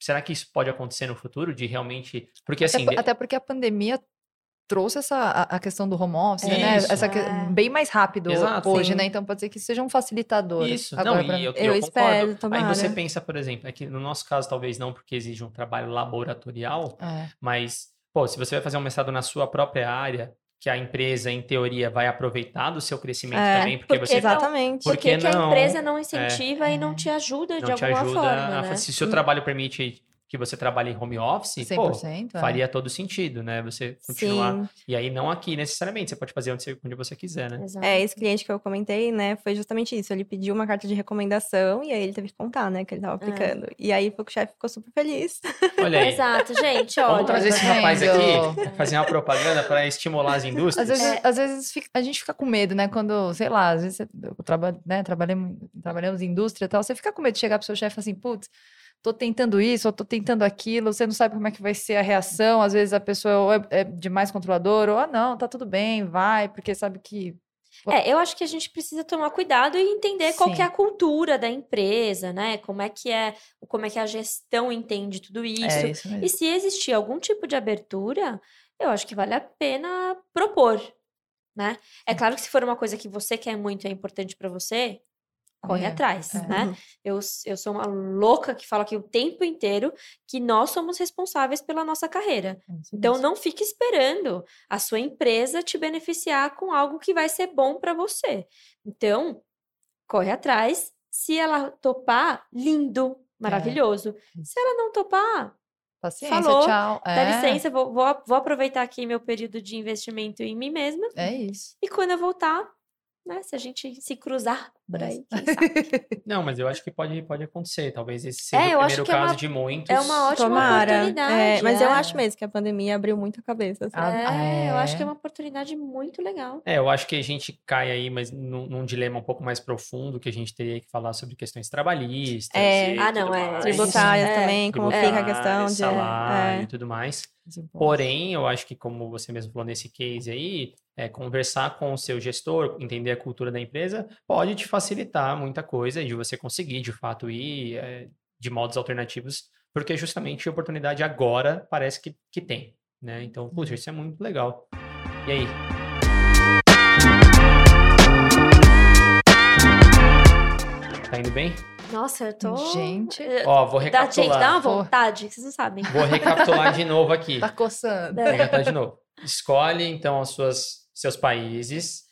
será que isso pode acontecer no futuro? De realmente. Porque Até, assim. até porque a pandemia trouxe essa, a, a questão do home office, né? Isso. Essa que- É. bem mais rápido Exato, hoje, sim. né? Então pode ser que seja um facilitador. Isso, agora não, pra- eu, Eu eu espero, concordo. Aí você pensa, por exemplo, é que no nosso caso talvez não, porque exige um trabalho laboratorial, É. mas, pô, se você vai fazer um mestrado na sua própria área, que a empresa, em teoria, vai aproveitar do seu crescimento É, também, porque, porque você não- Exatamente. Por Por que, que que a não? empresa não incentiva e não É. te ajuda de não te alguma ajuda forma, a. né? Se o seu trabalho permite que você trabalhe em home office, pô, 100%. é. faria todo sentido, né? Você continuar. Sim. E aí, não aqui necessariamente, você pode fazer onde você, onde você quiser, né? Exato. É, esse cliente que eu comentei, né, foi justamente isso. Ele pediu uma carta de recomendação e aí ele teve que contar, né, que ele tava aplicando. E aí o chefe ficou super feliz. Olha aí. Exato, gente, olha. Vamos trazer esse tá rapaz vendo? aqui, fazer uma propaganda para estimular as indústrias. Às vezes, É. às vezes fica- a gente fica com medo, né? Quando, sei lá, às vezes eu trabalho, né? Trabalhamos, trabalhamos em indústria e tal, você fica com medo de chegar pro seu chefe e falar assim, putz, tô tentando isso, ou tô tentando aquilo, você não sabe como é que vai ser a reação, às vezes a pessoa é, é demais controladora, ou ah, não, tá tudo bem, vai, porque sabe que. É, eu acho que a gente precisa tomar cuidado e entender qual é Sim. a cultura da empresa, né? Como é que é, como é que a gestão entende tudo isso. É isso. E se existir algum tipo de abertura, eu acho que vale a pena propor, né? É claro que se for uma coisa que você quer muito e é importante para você, corre É, atrás, é. né? Eu, s- eu sou uma louca que fala aqui o tempo inteiro que nós somos responsáveis pela nossa carreira. É isso Então, não fique esperando a sua empresa te beneficiar com algo que vai ser bom para você. Então, corre atrás. Se ela topar, lindo, maravilhoso. Se ela não topar, Paciência, falou, tchau. dá É, licença, vou, vou, vou aproveitar aqui meu período de investimento em mim mesma. É isso. E quando eu voltar, né, se a gente se cruzar por aí, quem sabe? Não, mas eu acho que pode, pode acontecer. Talvez esse seja É, o primeiro que é caso uma- de muitos. é uma ótima Tomara. oportunidade. É, mas eu é. acho mesmo que a pandemia abriu muito a cabeça. É, eu acho que é é. uma oportunidade muito legal. É, eu acho que a gente cai aí, mas num, num dilema um pouco mais profundo, que a gente teria que falar sobre questões trabalhistas. É. e Ah, não, tudo é. mais. Tributárias É, também, como fica a questão de. salário é. e tudo mais. Porém, eu acho que, como você mesmo falou nesse case aí, é, conversar com o seu gestor, entender a cultura da empresa, pode te facilitar muita coisa de você conseguir, de fato, ir é, de modos alternativos, porque justamente a oportunidade agora parece que, que tem, né? Então, puxa, isso é muito legal. E aí? Tá indo bem? Nossa, eu tô. Gente. Eh, Ó, vou Dá, gente, dá recapitular. uma vontade, que vocês não sabem. Vou recapitular de novo aqui. Tá coçando. Vou recapitular de novo. Escolhe, então, os suas, seus países.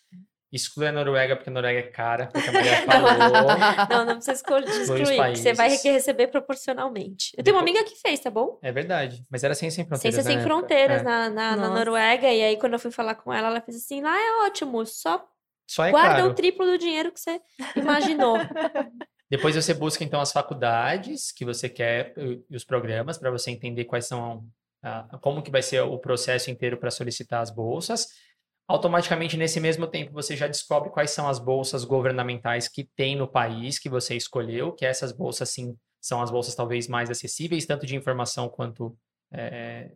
Exclui a Noruega, porque a Noruega é cara, porque a Maria falou. Não, não precisa excluir, excluir, você vai receber proporcionalmente. Eu tenho uma Depois- amiga que fez, tá bom? É verdade. Mas era Ciência Sem Fronteiras, Ciência Sem época. Fronteiras É. na, na, na. Noruega. E aí, quando eu fui falar com ela, ela fez assim: lá é ótimo, só Só é guarda caro. o triplo do dinheiro que você imaginou. Depois você busca, então, as faculdades que você quer e os programas para você entender quais são, como que vai ser o processo inteiro para solicitar as bolsas. Automaticamente, nesse mesmo tempo, você já descobre quais são as bolsas governamentais que tem no país que você escolheu, que essas bolsas, sim, são as bolsas talvez mais acessíveis, tanto de informação quanto, eh,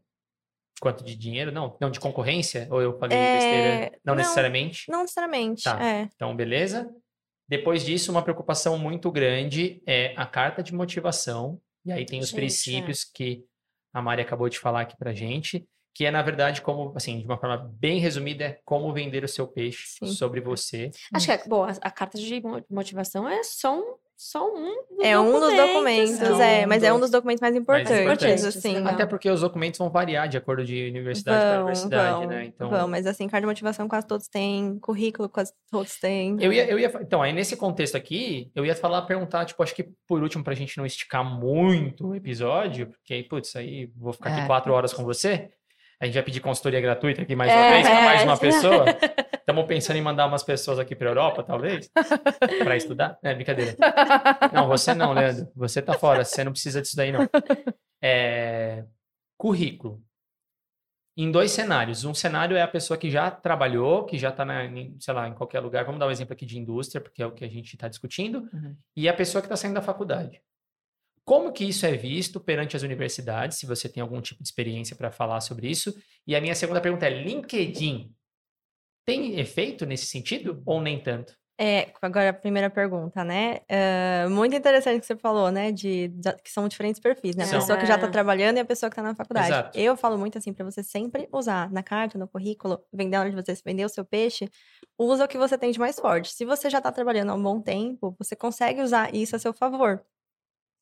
quanto de dinheiro. Não, não, de concorrência? Ou eu falei É, besteira? Não, não. necessariamente? Não necessariamente. Tá. É. Então, beleza? Depois disso, uma preocupação muito grande é a carta de motivação. E aí tem os Gente, é. princípios que a Mari acabou de falar aqui pra gente, que é, na verdade, como, assim, de uma forma bem resumida, é como vender o seu peixe Sim. sobre você. Acho que, é, bom, a, a carta de mo- motivação é só um, só um dos É um dos documentos, né? é, mas é um dos documentos mais importantes, importantes, assim. Até porque os documentos vão variar de acordo de universidade para universidade, vão, né? Então, vão, mas assim, carta de motivação quase todos têm, currículo quase todos têm. Eu ia, eu ia, então, aí nesse contexto aqui, eu ia falar, perguntar, tipo, acho que por último, pra gente não esticar muito o episódio, porque aí, putz, aí vou ficar aqui É. quatro horas com você. A gente vai pedir consultoria gratuita aqui mais uma É, vez, pra mais uma é. pessoa. Estamos pensando em mandar umas pessoas aqui pra Europa, talvez, pra estudar. É, brincadeira. Não, você não, Leandro. Você tá fora, você não precisa disso daí, não. É, currículo. em dois cenários. Um cenário é a pessoa que já trabalhou, que já está, sei lá, em qualquer lugar. Vamos dar um exemplo aqui de indústria, porque é o que a gente está discutindo. Uhum. E a pessoa que está saindo da faculdade. Como que isso é visto perante as universidades? Se você tem algum tipo de experiência para falar sobre isso. E a minha segunda pergunta é: LinkedIn tem efeito nesse sentido ou nem tanto? É, agora a primeira pergunta, né? Uh, muito interessante o que você falou, né? De, de, que são diferentes perfis, né? A São. pessoa que já está trabalhando e a pessoa que está na faculdade. Exato. Eu falo muito assim para você sempre usar na carta, no currículo, vender onde você vender o seu peixe, usa o que você tem de mais forte. Se você já está trabalhando há um bom tempo, você consegue usar isso a seu favor.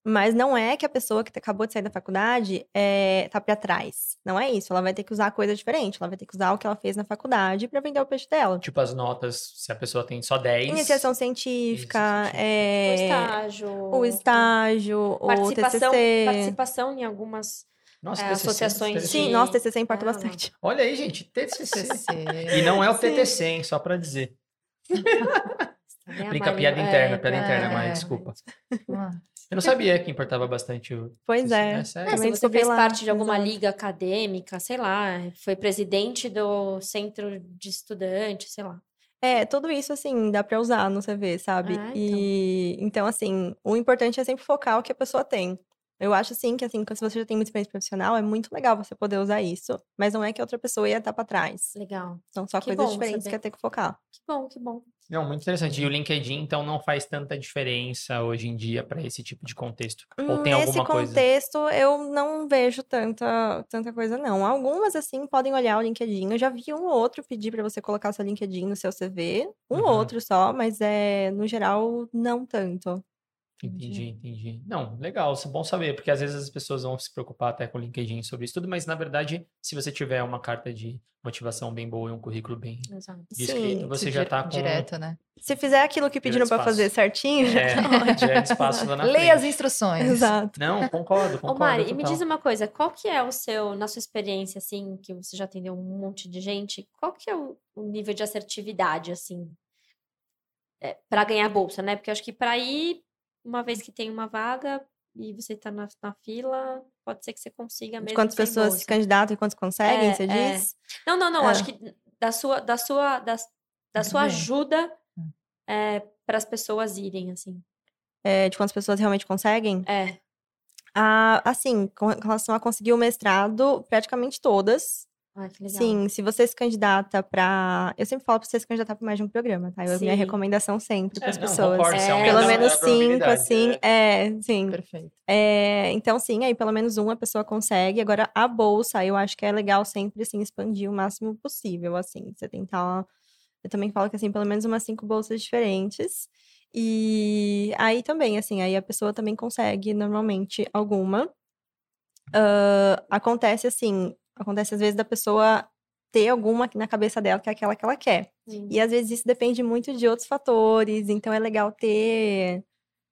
Mas não é que a pessoa que acabou de sair da faculdade é, tá para trás. Não é isso. Ela vai ter que usar coisa diferente. Ela vai ter que usar o que ela fez na faculdade para vender o peixe dela. Tipo as notas, se a pessoa tem só 10. Iniciação científica, é, O estágio. o estágio, o participação, TCC. participação em algumas Nossa, é, TCC, associações TCC. Sim, nossa, TCC importa Ah, bastante. Olha aí, gente, TCC. E não é o. TTC, hein? Só para dizer. É, Brinca, piada é, interna, piada é, interna, é. mas desculpa. Eu não sabia que importava bastante o. Pois é. É, Também se você fez lá, parte de alguma exato. liga acadêmica, sei lá, foi presidente do centro de estudantes, sei lá. É, tudo isso, assim, dá pra usar no CV, sabe? Ah, então. E então, assim, o importante é sempre focar o que a pessoa tem. Eu acho, assim, que assim, se você já tem muita experiência profissional, é muito legal você poder usar isso, mas não é que a outra pessoa ia estar pra trás. Legal. São só Que coisas bom diferentes saber. que é ter que focar. Que bom, que bom. Não, muito interessante. E o LinkedIn, então, não faz tanta diferença hoje em dia para esse tipo de contexto. Ou tem Nesse alguma coisa? contexto, eu não vejo tanta, tanta coisa, não. Algumas, assim, podem olhar o LinkedIn. Eu já vi um ou outro pedir para você colocar seu LinkedIn no seu CV. Um Uhum. outro só, mas é, no geral, não tanto. Entendi, entendi. Não, legal, isso é bom saber, porque às vezes as pessoas vão se preocupar até com o LinkedIn sobre isso tudo, mas na verdade, se você tiver uma carta de motivação bem boa e um currículo bem Exato. descrito, Sim, você já dire- tá com Direto, né? Se fizer aquilo que pediram para fazer certinho, já É, tá já é espaço lá na Leia as instruções. Exato. Não, concordo, Ô, concordo. Mari, e me total. diz uma coisa, qual que é o seu, na sua experiência, assim, que você já atendeu um monte de gente, qual que é o, o nível de assertividade, assim, é, para ganhar bolsa, né? Porque eu acho que para ir, uma vez que tem uma vaga e você tá na, na fila, pode ser que você consiga mesmo De quantas pessoas bolsa. se candidatam e quantos conseguem, É, você é. diz? Não, não, não, Ah. acho que da sua, da sua, da, da sua bem. ajuda Hum. para as pessoas irem, assim. É, de quantas pessoas realmente conseguem? É, Ah, assim, com relação a conseguir o mestrado, praticamente todas. Que legal. Sim, se você se candidata para. Eu sempre falo para você se candidatar para mais de um programa, tá? Eu, minha recomendação sempre para É, as não, pessoas. concordo, você É, Pelo menos cinco, assim. é. É, sim. Perfeito. É, então, sim, aí pelo menos uma pessoa consegue. Agora, a bolsa, eu acho que é legal sempre, assim, expandir o máximo possível, assim. Você tentar. Eu também falo que, assim, pelo menos umas cinco bolsas diferentes. E aí também, assim, aí a pessoa também consegue, normalmente, alguma. Ah, acontece, assim, acontece às vezes da pessoa ter alguma na cabeça dela que é aquela que ela quer. Sim. E às vezes isso depende muito de outros fatores, então é legal ter,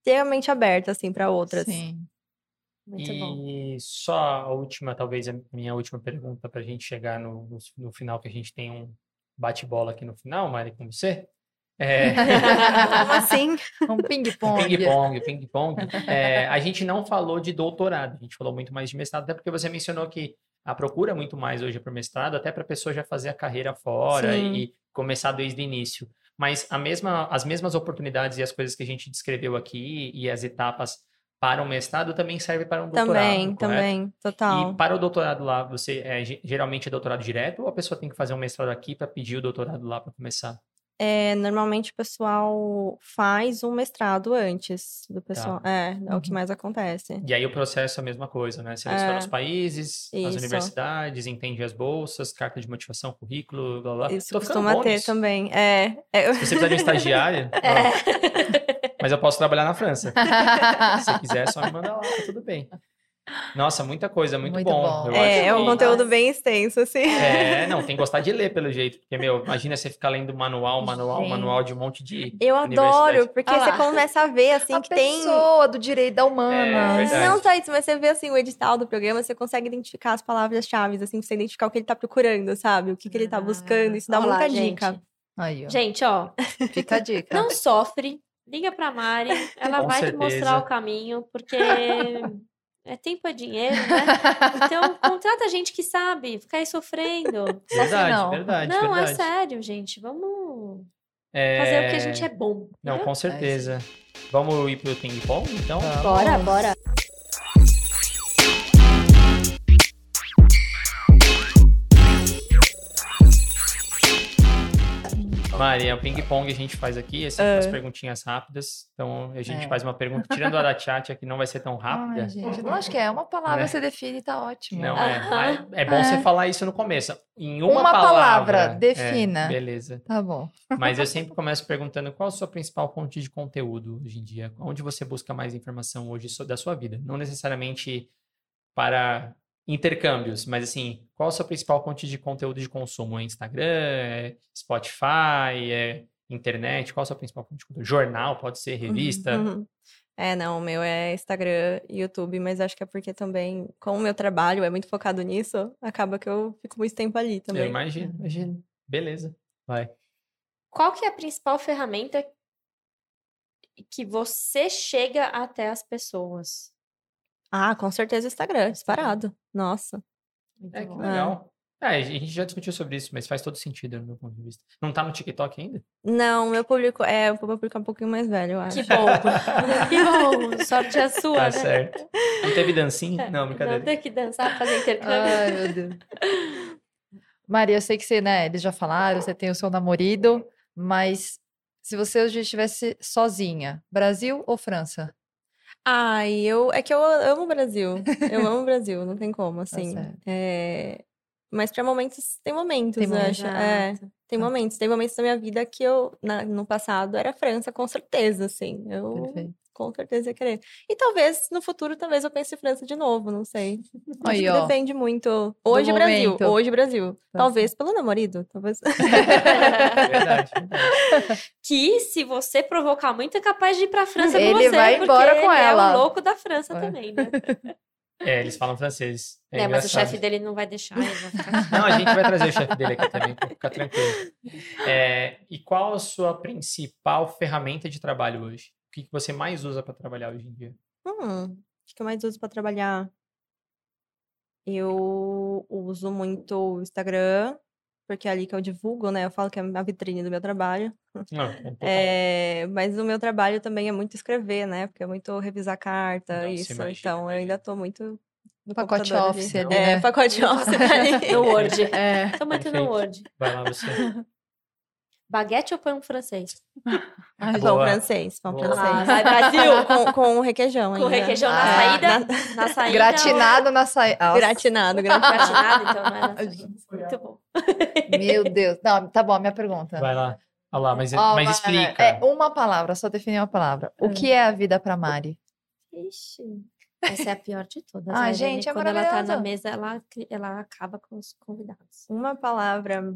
ter a mente aberta, assim, para outras. Sim. Muito bom. E só a última, talvez a minha última pergunta para a gente chegar no, no, no final, que a gente tem um bate-bola aqui no final, Mari, com você. É, Como assim? Um ping-pong. ping-pong, ping-pong. É, a gente não falou de doutorado, a gente falou muito mais de mestrado, até porque você mencionou que a procura é muito mais hoje para o mestrado, até para a pessoa já fazer a carreira fora Sim. e começar desde o início. Mas a mesma, as mesmas oportunidades e as coisas que a gente descreveu aqui e as etapas para o mestrado também servem para um doutorado, Também, correto? também, total. E para o doutorado lá, você é, ge- geralmente é doutorado direto ou a pessoa tem que fazer um mestrado aqui para pedir o doutorado lá para começar? É, normalmente o pessoal faz um mestrado antes do pessoal. É, é o que Uhum. mais acontece. E aí o processo é a mesma coisa, né? Seleciona É. os países, as Isso. universidades, entende as bolsas, carta de motivação, currículo, blá blá. Isso Tô costuma bom ter também. É, é, Se você precisar de um estagiário, ó, mas eu posso trabalhar na França. Se quiser, é só me manda lá, tá tudo bem. Nossa, muita coisa, muito, Muito bom. bom. Eu é, acho é um que- conteúdo bem extenso, assim. É, não, tem que gostar de ler pelo jeito, porque, meu, imagina você ficar lendo manual, manual, Gente. manual de um monte de Eu adoro, porque Ah você começa a ver, assim, a que tem. pessoa do direito da É, humana. verdade. Não só isso, mas você vê assim o edital do programa, você consegue identificar as palavras-chave, assim, pra você identificar o que ele tá procurando, sabe? O que, que ele tá buscando. Isso dá Olha lá, muita gente. dica. Aí, ó. Gente, ó, Fica a dica. não sofre, liga pra Mari, ela Com vai te certeza. mostrar o caminho, porque É tempo é dinheiro, né? Então, contrata gente que sabe, fica aí sofrendo. Verdade, não. verdade, Não, verdade. é sério, gente. Vamos É, fazer o que a gente é bom. Não, entendeu? com certeza. Vamos ir pro ping-pong, então? Vamos. Bora, Mari, é o ping-pong que a gente faz aqui, assim, Ah. as perguntinhas rápidas. Então, a gente É. faz uma pergunta, tirando a da chat, que não vai ser tão rápida. Ai, gente, não acho que é. Uma palavra Né? você define e tá ótimo. Não, é. É bom você falar isso no começo. Em uma, Uma palavra, palavra. é, defina. beleza. Tá bom. Mas eu sempre começo perguntando qual a sua principal fonte de conteúdo hoje em dia? Onde você busca mais informação hoje da sua vida? Não necessariamente para intercâmbios, mas assim, qual a sua principal fonte de conteúdo de consumo? É Instagram? É Spotify? É internet? Qual a sua principal fonte de conteúdo? Jornal? Pode ser revista? Uhum. É, não, o meu é Instagram e YouTube, mas acho que é porque também, como o meu trabalho é muito focado nisso, acaba que eu fico muito tempo ali Eu também. imagino, imagino. Beleza. Vai. Qual que é a principal ferramenta que você chega até as pessoas? Ah, com certeza o Instagram, disparado. Nossa. Muito É, que legal. É, a gente já discutiu sobre isso, mas faz todo sentido no meu ponto de vista. Não tá no TikTok ainda? Não, meu público é o público é um pouquinho mais velho, eu acho. Que bom. que bom. Sorte é sua, Tá né? certo. Não teve dancinha? Não, Não brincadeira. ter que dançar, fazer intercâmbio. Ai, meu Deus. Maria, eu sei que você, né, eles já falaram, você tem o seu namorado, mas se você hoje estivesse sozinha, Brasil ou França? Ai, eu é que eu amo o Brasil. Eu amo o Brasil, não tem como, assim. certo. É, Mas pra momentos, tem momentos, Tem eu acho. É, tem Tá. momentos. Tem momentos da minha vida que eu, na- no passado, era França, com certeza, assim. Eu Perfeito. Com certeza ia querer. E talvez, no futuro, talvez eu pense em França de novo, não sei. Acho Aí, que ó. depende muito. Hoje, Brasil. momento. Hoje, Brasil. Tá Talvez pelo namorado, talvez. Verdade, verdade. Que, se você provocar muito, é capaz de ir pra França Ele com você. vai embora com ele ela. é o louco da França É. também, né? É, eles falam francês. É né? Mas o chefe dele não vai deixar. Ele vai ficar... Não, a gente vai trazer o chefe dele aqui também, pra ficar tranquilo. É, e qual a sua principal ferramenta de trabalho hoje? O que que você mais usa para trabalhar hoje em dia? Hum, o que eu mais uso pra trabalhar? Eu uso muito o Instagram, porque é ali que eu divulgo, né? Eu falo que é a vitrine do meu trabalho. Não, é total. É, mas o meu trabalho também é muito escrever, né? Porque é muito revisar carta, Nossa, isso. imagina, Então, eu ainda tô muito no Pacote Office ali. ali, É, né? pacote Office. No Word. É. Tô muito no Perfeito. Word. Vai lá você. Baguete ou pão francês? Ai, Pão francês, pão Boa. Ah, francês. vai, Brasil! Com, com requeijão Com ainda. requeijão na Ah, saída? na- Na saída. Gratinado na saída. Gratinado, gratinado. Gratinado, então, não é na saída. Muito bom. Meu Deus. Não, tá bom, a minha pergunta. Vai lá. Olha lá, mas, Ó, mas explica. É uma palavra, só definir uma palavra. O que é a vida pra Mari? Ixi. Essa é a pior de todas. Ah, a Irene, gente, é Quando ela tá na mesa, ela, ela acaba com os convidados. Uma palavra.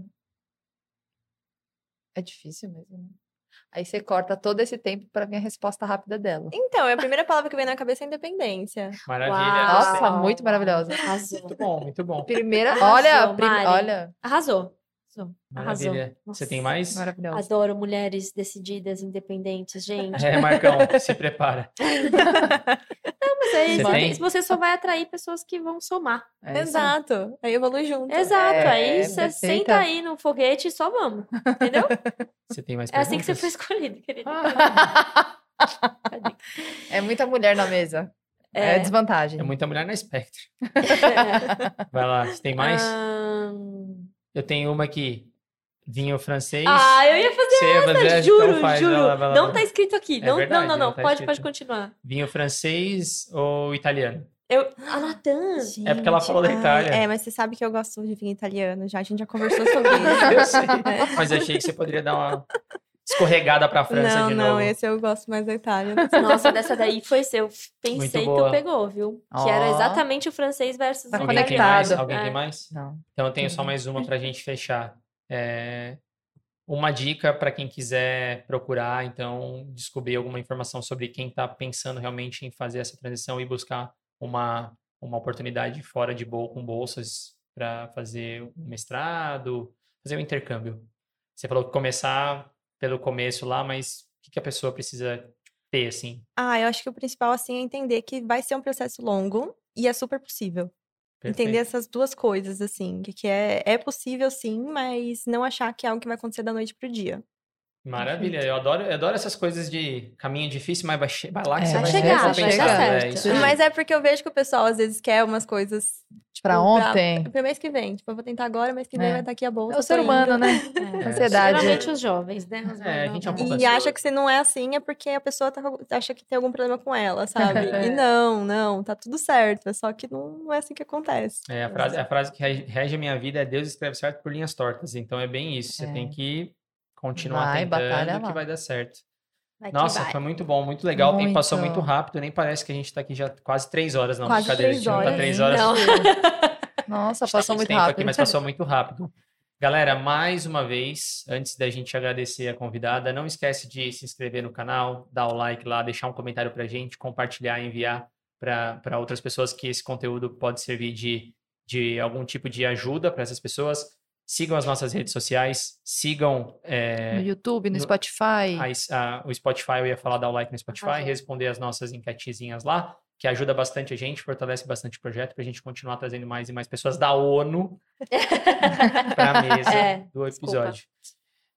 É difícil mesmo. né? Aí você corta todo esse tempo pra minha resposta rápida dela. Então, a primeira palavra que vem na cabeça é independência. Maravilha. Uau. Nossa, muito maravilhosa. Arrasou. Muito bom, muito bom. Primeira, Arrasou, olha, prim- olha, Arrasou. Arrasou. Arrasou. Maravilha. Você tem mais? maravilhosa. Adoro mulheres decididas, independentes, gente. É, Marcão, se prepara. Aí Você você, tem? você só vai atrair pessoas que vão somar. É isso aí. Exato. Aí evolui junto. Exato. É, aí você perfeita. senta aí no foguete e só vamos. Entendeu? Você tem mais É assim que você perguntas? foi escolhido, querido. É muita mulher na mesa. É, É. desvantagem. É muita mulher na Spectre. Vai lá, você tem mais? Eu tenho uma aqui. Vinho francês. Ah, eu ia fazer ia fazer? essa, Então juro, faz, juro. vai lá, vai lá, não tá escrito aqui. É não, verdade, não, não, não não. tá pode, pode continuar. Vinho francês ou italiano? Eu. A Natan. É porque ela falou da Itália. É, mas você sabe que eu gosto de vinho italiano já. A gente já conversou sobre isso. Eu sei. É. Mas eu achei que você poderia dar uma escorregada pra França não, de não, novo. esse eu gosto mais da Itália. Nossa, dessa daí foi seu. Pensei que tu pegou, viu? Que era exatamente o francês versus Tá o Alguém tem italiano. mais? Alguém É. tem mais? Não. Então eu tenho só mais uma pra gente fechar. É, Uma dica para quem quiser procurar, então, descobrir alguma informação sobre quem está pensando realmente em fazer essa transição e buscar uma, uma oportunidade fora de bol com bolsas para fazer um mestrado, fazer um intercâmbio. Você falou que começar pelo começo lá, mas o que, que a pessoa precisa ter, assim? Ah, eu acho que o principal, assim, é entender que vai ser um processo longo e é super possível. Perfeito. Entender essas duas coisas, assim, que, é, é possível sim, mas não achar que é algo que vai acontecer da noite pro dia. Maravilha, eu adoro, eu adoro essas coisas de caminho difícil, mas vai, vai lá que É, você vai vai chegar, vai recompensado. certo. É. Mas é porque eu vejo que o pessoal às vezes quer umas coisas Pra tipo, ontem. Pro mês que vem. Tipo, eu vou tentar agora, mês que vem É. vai estar aqui a bolsa. É o ser humano, indo. né? É. Ansiedade. Geralmente os jovens, né? Os É, a gente é um pouco. E ansioso. acha que se não é assim é porque a pessoa tá acha que tem algum problema com ela, sabe? É. E não, não, tá tudo certo. É só que não, não é assim que acontece. É, a frase, a frase que rege rege a minha vida é Deus escreve certo por linhas tortas. Então é bem isso. Você É. tem que continuar Vai, tentando que vai dar certo. Vai Nossa, foi muito bom, muito legal. O tempo passou Muito. muito rápido. Nem parece que a gente tá aqui já quase três horas. Não, Quase brincadeira. A três gente não tá horas. três horas. Não. Nossa, A gente tá passou muito rápido. Aqui, mas passou muito rápido. Galera, mais uma vez, antes da gente agradecer a convidada, não esquece de se inscrever no canal, dar o like lá, deixar um comentário pra gente, compartilhar, enviar para outras pessoas que esse conteúdo pode servir de, de algum tipo de ajuda para essas pessoas. Sigam as nossas redes sociais, sigam é, No YouTube, no, no- Spotify. as- a- o Spotify, eu ia falar dar o like no Spotify, Arrasou. responder as nossas enquetezinhas lá, que ajuda bastante a gente, fortalece bastante o projeto para a gente continuar trazendo mais e mais pessoas da ONU para a mesa É, do episódio.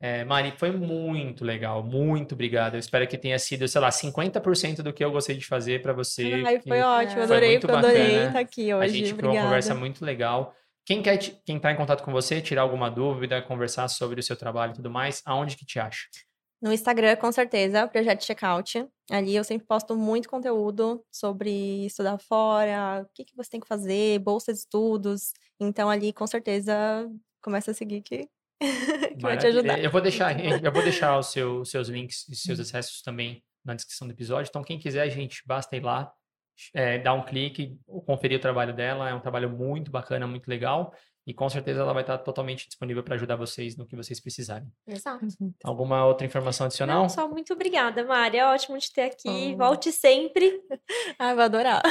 É, Mari, foi muito legal, muito obrigado. Eu espero que tenha sido, sei lá, 50% do que eu gostei de fazer para você. Ai, foi ótimo, Foi adorei, muito eu adorei bacana. estar aqui a hoje. gente criou uma Obrigada. conversa muito legal. Quem quer quem entrar em contato com você, tirar alguma dúvida, conversar sobre o seu trabalho e tudo mais, aonde que te acha? No Instagram, com certeza, Projeto Checkout. Ali eu sempre posto muito conteúdo sobre estudar fora, o que, que você tem que fazer, bolsa de estudos. Então, ali, com certeza, começa a seguir que, que vai te ajudar. Eu vou deixar, eu vou deixar os seu- seus links e seus acessos também na descrição do episódio. Então, quem quiser, gente, basta ir lá, é, dar um clique, conferir o trabalho dela. É um trabalho muito bacana, muito legal. E com certeza ela vai estar totalmente disponível para ajudar vocês no que vocês precisarem. Exato. Alguma outra informação adicional? Não, só muito obrigada, Mari. É ótimo te ter aqui. Oh. Volte sempre. Ai, vou adorar.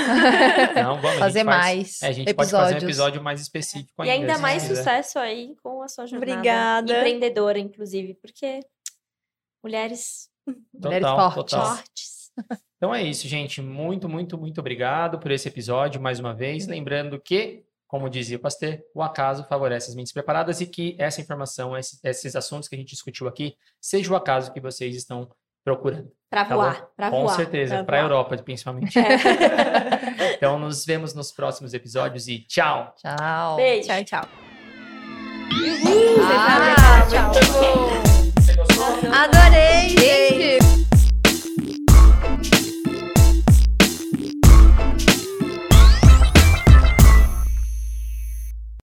Não, vamos. a gente Fazer faz- mais É, a gente pode fazer um episódios. episódio mais específico E ainda. ainda se mais quiser. sucesso aí com a sua jornada. Obrigada. Empreendedora, inclusive, porque mulheres Mulheres Total, fortes. total. fortes. Então é isso, gente. Muito, muito, muito obrigado por esse episódio mais uma vez. Lembrando que, como dizia o Pasteur, o acaso favorece as mentes preparadas e que essa informação, esse- esses assuntos que a gente discutiu aqui, seja o acaso que vocês estão procurando. Pra Tá voar, bom? pra Com voar. certeza, para a voar. Europa, principalmente. É. então nos vemos nos próximos episódios e tchau! Tchau. Beijo. Tchau, tchau. Ah, Tchau. Adorei! Gente,